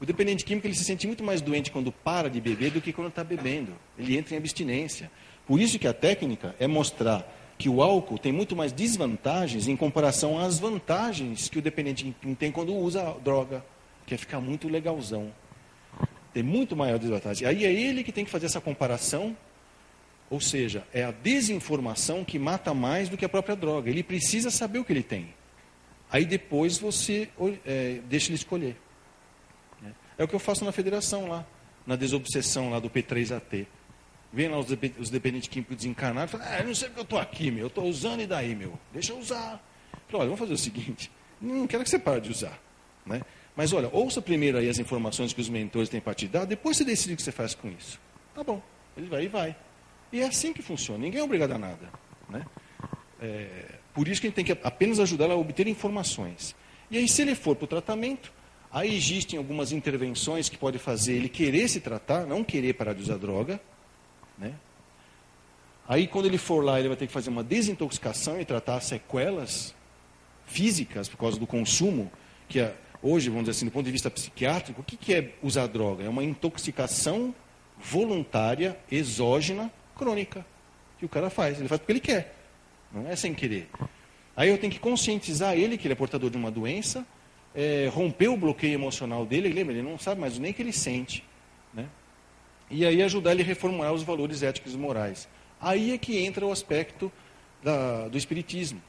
O dependente químico ele se sente muito mais doente quando para de beber do que quando está bebendo. Ele entra em abstinência. Por isso que a técnica é mostrar que o álcool tem muito mais desvantagens em comparação às vantagens que o dependente tem quando usa droga, que é ficar muito legalzão. Tem muito maior desvantagem. Aí é ele que tem que fazer essa comparação, ou seja, é a desinformação que mata mais do que a própria droga. Ele precisa saber o que ele tem. Aí depois você é, deixa ele escolher. É o que eu faço na federação lá, na desobsessão lá do P3AT. Vem lá os, dependentes químicos desencarnados e falam, ah, eu não sei porque eu estou aqui, meu, eu estou usando e daí, meu, deixa eu usar. Falei, olha, vamos fazer o seguinte, não quero que você pare de usar. Né? Mas olha, ouça primeiro aí as informações que os mentores têm para te dar, depois você decide o que você faz com isso. Tá bom, ele vai e vai. E é assim que funciona, ninguém é obrigado a nada. Né? É, por isso que a gente tem que apenas ajudar ela a obter informações. E aí, se ele for para o tratamento, aí existem algumas intervenções que pode fazer ele querer se tratar, não querer parar de usar droga. Né? Aí, quando ele for lá, ele vai ter que fazer uma desintoxicação e tratar as sequelas físicas por causa do consumo, que é, hoje, vamos dizer assim, do ponto de vista psiquiátrico, o que, que é usar droga? É uma intoxicação voluntária, exógena, crônica, que o cara faz. Ele faz porque ele quer, não é sem querer. Aí eu tenho que conscientizar ele que ele é portador de uma doença, é, romper o bloqueio emocional dele, lembra, ele não sabe mais nem o que ele sente. E aí ajudar ele a reformular os valores éticos e morais. Aí é que entra o aspecto da, do espiritismo,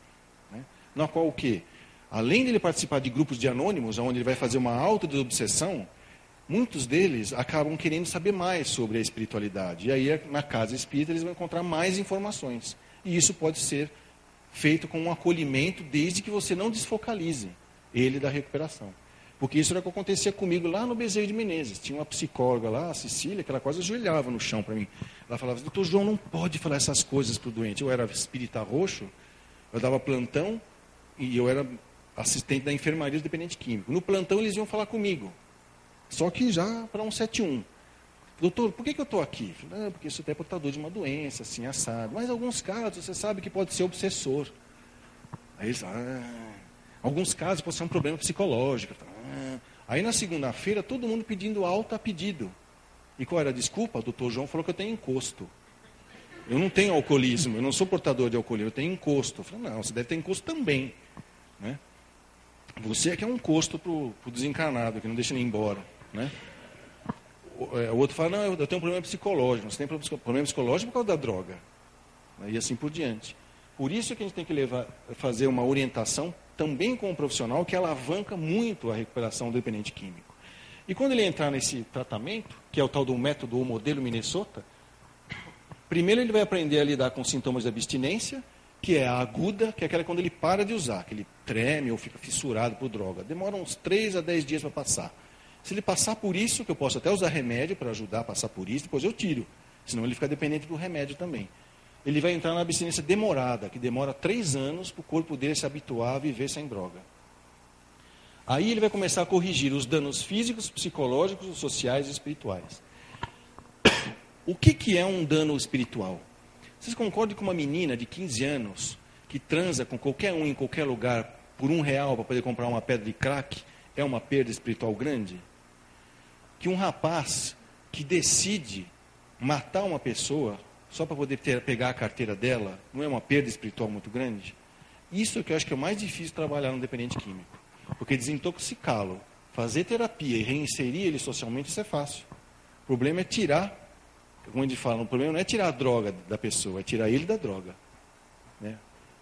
né? na qual o quê? Além dele participar de grupos de anônimos, onde ele vai fazer uma autodesobsessão, muitos deles acabam querendo saber mais sobre a espiritualidade. E aí, na casa espírita, eles vão encontrar mais informações. E isso pode ser feito com um acolhimento, desde que você não desfocalize ele da recuperação. Porque isso era o que acontecia comigo lá no Bezerro de Menezes. Tinha uma psicóloga lá, a Cecília, que ela quase ajoelhava no chão para mim. Ela falava, doutor João, não pode falar essas coisas para o doente. Eu era espírita roxo, eu dava plantão e eu era assistente da enfermaria do dependente químico. No plantão eles iam falar comigo. Só que já para um 71. Doutor, por que, que eu estou aqui? Falei, ah, porque você é portador de uma doença, assim, assado. Mas em alguns casos você sabe que pode ser obsessor. Aí eles, ah, alguns casos pode ser um problema psicológico. Aí na segunda-feira, todo mundo pedindo alta a pedido. E qual era a desculpa? O doutor João falou que eu tenho encosto. Eu não tenho alcoolismo, eu não sou portador de alcoolismo, eu tenho encosto. Eu falei, não, você deve ter encosto também. Né? Você é que é um encosto para o desencarnado, que não deixa ele embora. Né? O, é, o, outro fala, não, eu tenho um problema psicológico. Você tem problema psicológico por causa da droga. E assim por diante. Por isso que a gente tem que levar, fazer uma orientação também com o profissional que alavanca muito a recuperação do dependente químico. E quando ele entrar nesse tratamento, que é o tal do método ou modelo Minnesota, primeiro ele vai aprender a lidar com sintomas de abstinência, que é a aguda, que é aquela quando ele para de usar, que ele treme ou fica fissurado por droga. Demora uns 3 a 10 dias para passar. Se ele passar por isso, que eu posso até usar remédio para ajudar a passar por isso, depois eu tiro. Senão ele fica dependente do remédio também. Ele vai entrar na abstinência demorada, que demora três anos para o corpo dele se habituar a viver sem droga. Aí ele vai começar a corrigir os danos físicos, psicológicos, sociais e espirituais. O que, que é um dano espiritual? Vocês concordam que uma menina de 15 anos que transa com qualquer um em qualquer lugar por um real para poder comprar uma pedra de crack é uma perda espiritual grande? que um rapaz que decide matar uma pessoa só para poder ter, pegar a carteira dela, não é uma perda espiritual muito grande? Isso é que eu acho que é o mais difícil trabalhar no dependente químico. Porque desintoxicá-lo, fazer terapia e reinserir ele socialmente, isso é fácil. O problema é tirar, como a gente fala, o problema não é tirar a droga da pessoa, é tirar ele da droga. Né?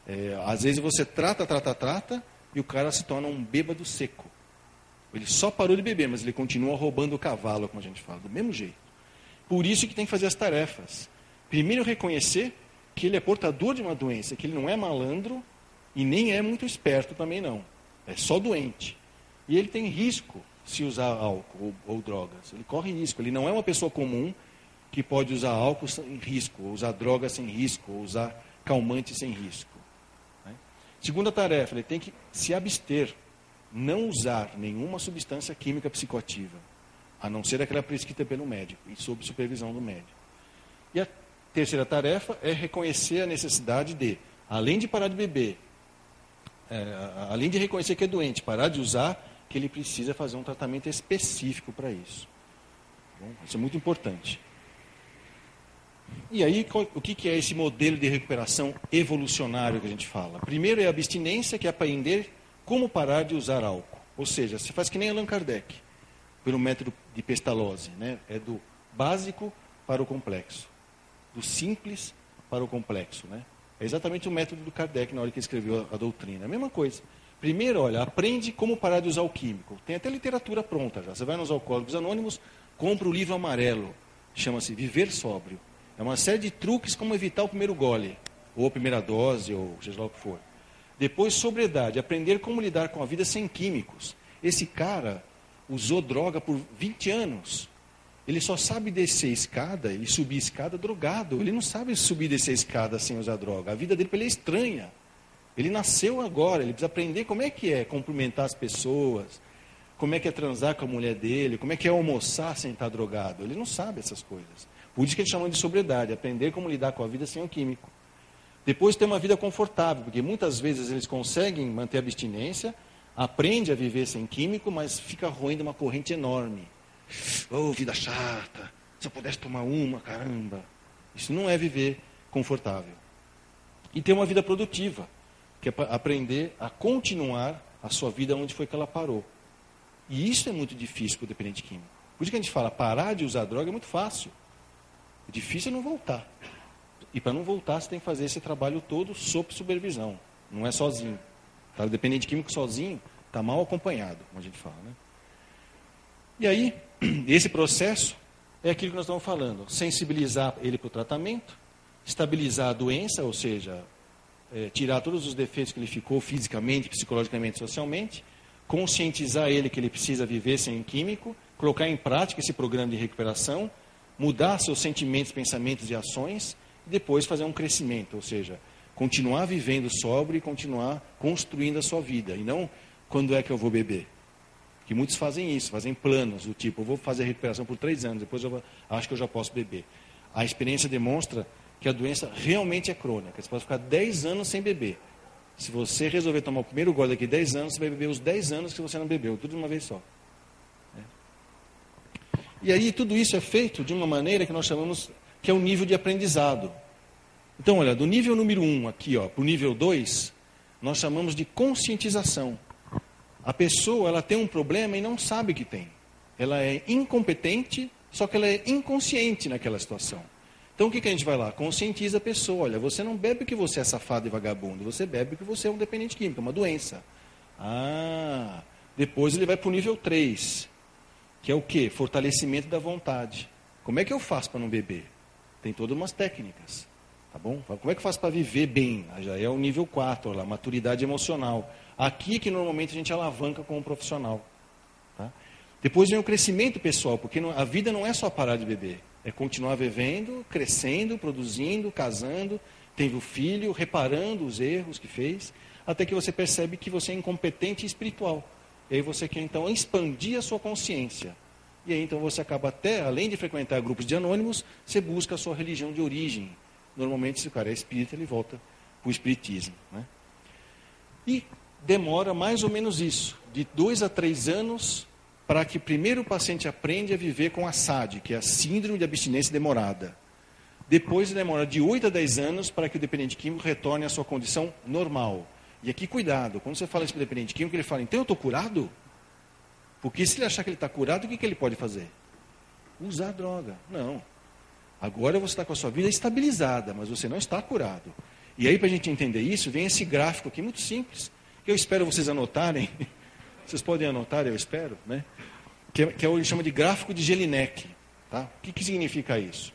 É, às vezes você trata, trata, trata, e o cara se torna um bêbado seco. Ele só parou de beber, mas ele continua roubando o cavalo, como a gente fala, do mesmo jeito. Por isso que tem que fazer as tarefas. Primeiro reconhecer que ele é portador de uma doença, que ele não é malandro e nem é muito esperto também não. É só doente. E ele tem risco se usar álcool ou, ou drogas. Ele corre risco. Ele não é uma pessoa comum que pode usar álcool sem risco, ou usar drogas sem risco, ou usar calmante sem risco. Né? Segunda tarefa, ele tem que se abster não usar nenhuma substância química psicoativa, a não ser aquela prescrita pelo médico e sob supervisão do médico. E a terceira tarefa é reconhecer a necessidade de, além de parar de beber, é, além de reconhecer que é doente, parar de usar, que ele precisa fazer um tratamento específico para isso. Bom, isso é muito importante. E aí, o que é esse modelo de recuperação evolucionário que a gente fala? Primeiro é a abstinência, que é aprender como parar de usar álcool? Ou seja, você faz que nem Allan Kardec, pelo método de Pestalozzi, né? É do básico para o complexo, do simples para o complexo, né? É exatamente o método do Kardec na hora que escreveu a, a doutrina. A mesma coisa. Primeiro, olha, aprende como parar de usar o químico. Tem até literatura pronta já. Você vai nos Alcoólicos Anônimos, compra o livro amarelo, chama-se Viver Sóbrio. É uma série de truques como evitar o primeiro gole, ou a primeira dose, ou seja lá o que for. Depois, sobriedade, aprender como lidar com a vida sem químicos. Esse cara usou droga por 20 anos. Ele só sabe descer escada e subir escada drogado. Ele não sabe subir e descer escada sem usar droga. A vida dele ele é estranha. Ele nasceu agora, ele precisa aprender como é que é cumprimentar as pessoas, como é que é transar com a mulher dele, como é que é almoçar sem estar drogado. Ele não sabe essas coisas. Por isso que eles chamam de sobriedade, aprender como lidar com a vida sem o químico. Depois ter uma vida confortável, porque muitas vezes eles conseguem manter a abstinência, aprende a viver sem químico, mas fica roendo uma corrente enorme. Oh, vida chata, se eu pudesse tomar uma, caramba. Isso não é viver confortável. E ter uma vida produtiva que é aprender a continuar a sua vida onde foi que ela parou. E isso é muito difícil para o dependente químico. Por isso que a gente fala, parar de usar droga é muito fácil. O difícil é não voltar. E para não voltar, você tem que fazer esse trabalho todo sob supervisão. Não é sozinho. Tá? O dependente químico sozinho está mal acompanhado, como a gente fala. Né? E aí, esse processo é aquilo que nós estamos falando. Sensibilizar ele para o tratamento, estabilizar a doença, ou seja, é, tirar todos os defeitos que ele ficou fisicamente, psicologicamente, socialmente, conscientizar ele que ele precisa viver sem químico, colocar em prática esse programa de recuperação, mudar seus sentimentos, pensamentos e ações, e depois fazer um crescimento, ou seja, continuar vivendo sóbrio e continuar construindo a sua vida, e não quando é que eu vou beber. Que muitos fazem isso, fazem planos do tipo, eu vou fazer a recuperação por três anos, depois eu acho que eu já posso beber. A experiência demonstra que a doença realmente é crônica. Você pode ficar 10 anos sem beber. Se você resolver tomar o primeiro gole daqui 10 anos, você vai beber os 10 anos que você não bebeu, tudo de uma vez só. É. E aí tudo isso é feito de uma maneira que nós chamamos que é o nível de aprendizado. Então, olha, do nível número 1 aqui, ó, para o nível 2, nós chamamos de conscientização. A pessoa ela tem um problema e não sabe que tem. Ela é incompetente, só que ela é inconsciente naquela situação. Então o que, que a gente vai lá? Conscientiza a pessoa. Olha, você não bebe porque você é safado e vagabundo, você bebe porque você é um dependente químico, é uma doença. Ah, depois ele vai para o nível 3, que é o quê? Fortalecimento da vontade. Como é que eu faço para não beber? Tem todas umas técnicas. Tá bom? Como é que eu faço para viver bem? Já é o nível 4, lá, maturidade emocional. Aqui que normalmente a gente alavanca como profissional. Tá? Depois vem o crescimento pessoal, porque a vida não é só parar de beber. É continuar vivendo, crescendo, produzindo, casando, tendo filho, reparando os erros que fez, até que você percebe que você é incompetente espiritual. E aí você quer então expandir a sua consciência. E aí então você acaba até, além de frequentar grupos de anônimos, você busca a sua religião de origem. Normalmente, se o cara é espírita, ele volta para o espiritismo. Né? E demora mais ou menos isso, de dois a três anos para que primeiro o paciente aprenda a viver com a SAD, que é a Síndrome de Abstinência Demorada. Depois demora de 8 a 10 anos para que o dependente químico retorne à sua condição normal. E aqui, cuidado, quando você fala isso para o dependente químico, ele fala, então eu estou curado? Porque se ele achar que ele está curado, o que, que ele pode fazer? Usar droga. Não. Agora você está com a sua vida estabilizada, mas você não está curado. E aí, para a gente entender isso, vem esse gráfico aqui muito simples, que eu espero vocês anotarem. Vocês podem anotar, eu espero, né? Que, é, que é o que chama de gráfico de Jelinek. Tá? O que, que significa isso?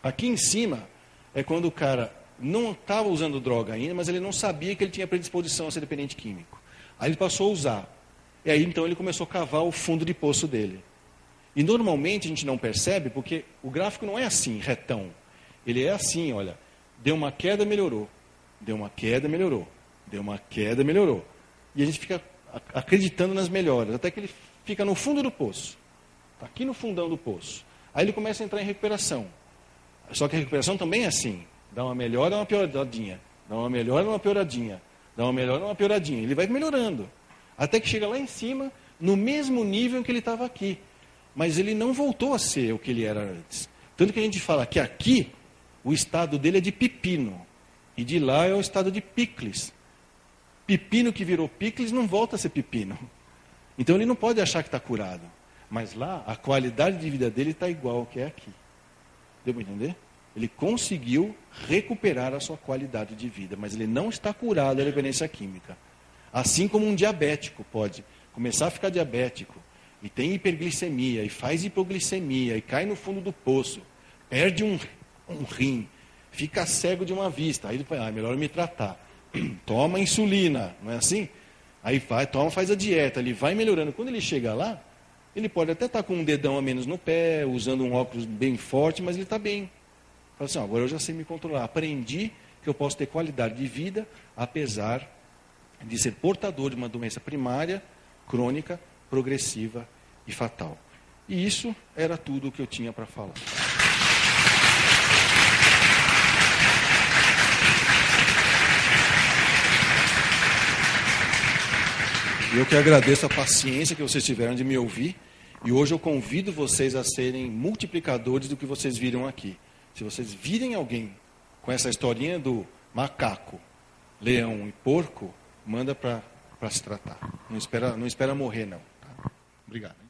Aqui em cima é quando o cara não estava usando droga ainda, mas ele não sabia que ele tinha predisposição a ser dependente químico. Aí ele passou a usar. E aí então ele começou a cavar o fundo de poço dele. E normalmente a gente não percebe porque o gráfico não é assim, retão. Ele é assim, olha. Deu uma queda, melhorou. Deu uma queda, melhorou. Deu uma queda, melhorou. E a gente fica acreditando nas melhoras, até que ele fica no fundo do poço. Está aqui no fundão do poço. Aí ele começa a entrar em recuperação. Só que a recuperação também é assim. Dá uma melhora, uma pioradinha. Dá uma melhora, uma pioradinha. Dá uma melhora, uma pioradinha. Ele vai melhorando. Até que chega lá em cima, no mesmo nível que ele estava aqui. Mas ele não voltou a ser o que ele era antes. Tanto que a gente fala que aqui, o estado dele é de pepino. E de lá é o estado de picles pepino que virou picles não volta a ser pepino. Então ele não pode achar que está curado. Mas lá, a qualidade de vida dele está igual ao que é aqui. Deu para entender? Ele conseguiu recuperar a sua qualidade de vida, mas ele não está curado da dependência química. Assim como um diabético pode começar a ficar diabético, e tem hiperglicemia, e faz hipoglicemia, e cai no fundo do poço, perde um, um rim, fica cego de uma vista, aí fala, ah, é melhor me tratar toma insulina, não é assim? Aí vai, toma, faz a dieta, ele vai melhorando. Quando ele chega lá, Ele pode até estar com um dedão a menos no pé, usando um óculos bem forte, mas ele está bem. Fala assim, agora eu já sei me controlar. Aprendi que eu posso ter qualidade de vida, apesar de ser portador de uma doença primária, crônica, progressiva e fatal. E isso era tudo o que eu tinha para falar. Eu que agradeço a paciência que vocês tiveram de me ouvir. E hoje eu convido vocês a serem multiplicadores do que vocês viram aqui. Se vocês virem alguém com essa historinha do macaco, leão e porco, manda para se tratar. Não espera, não espera morrer, não. Tá? Obrigado.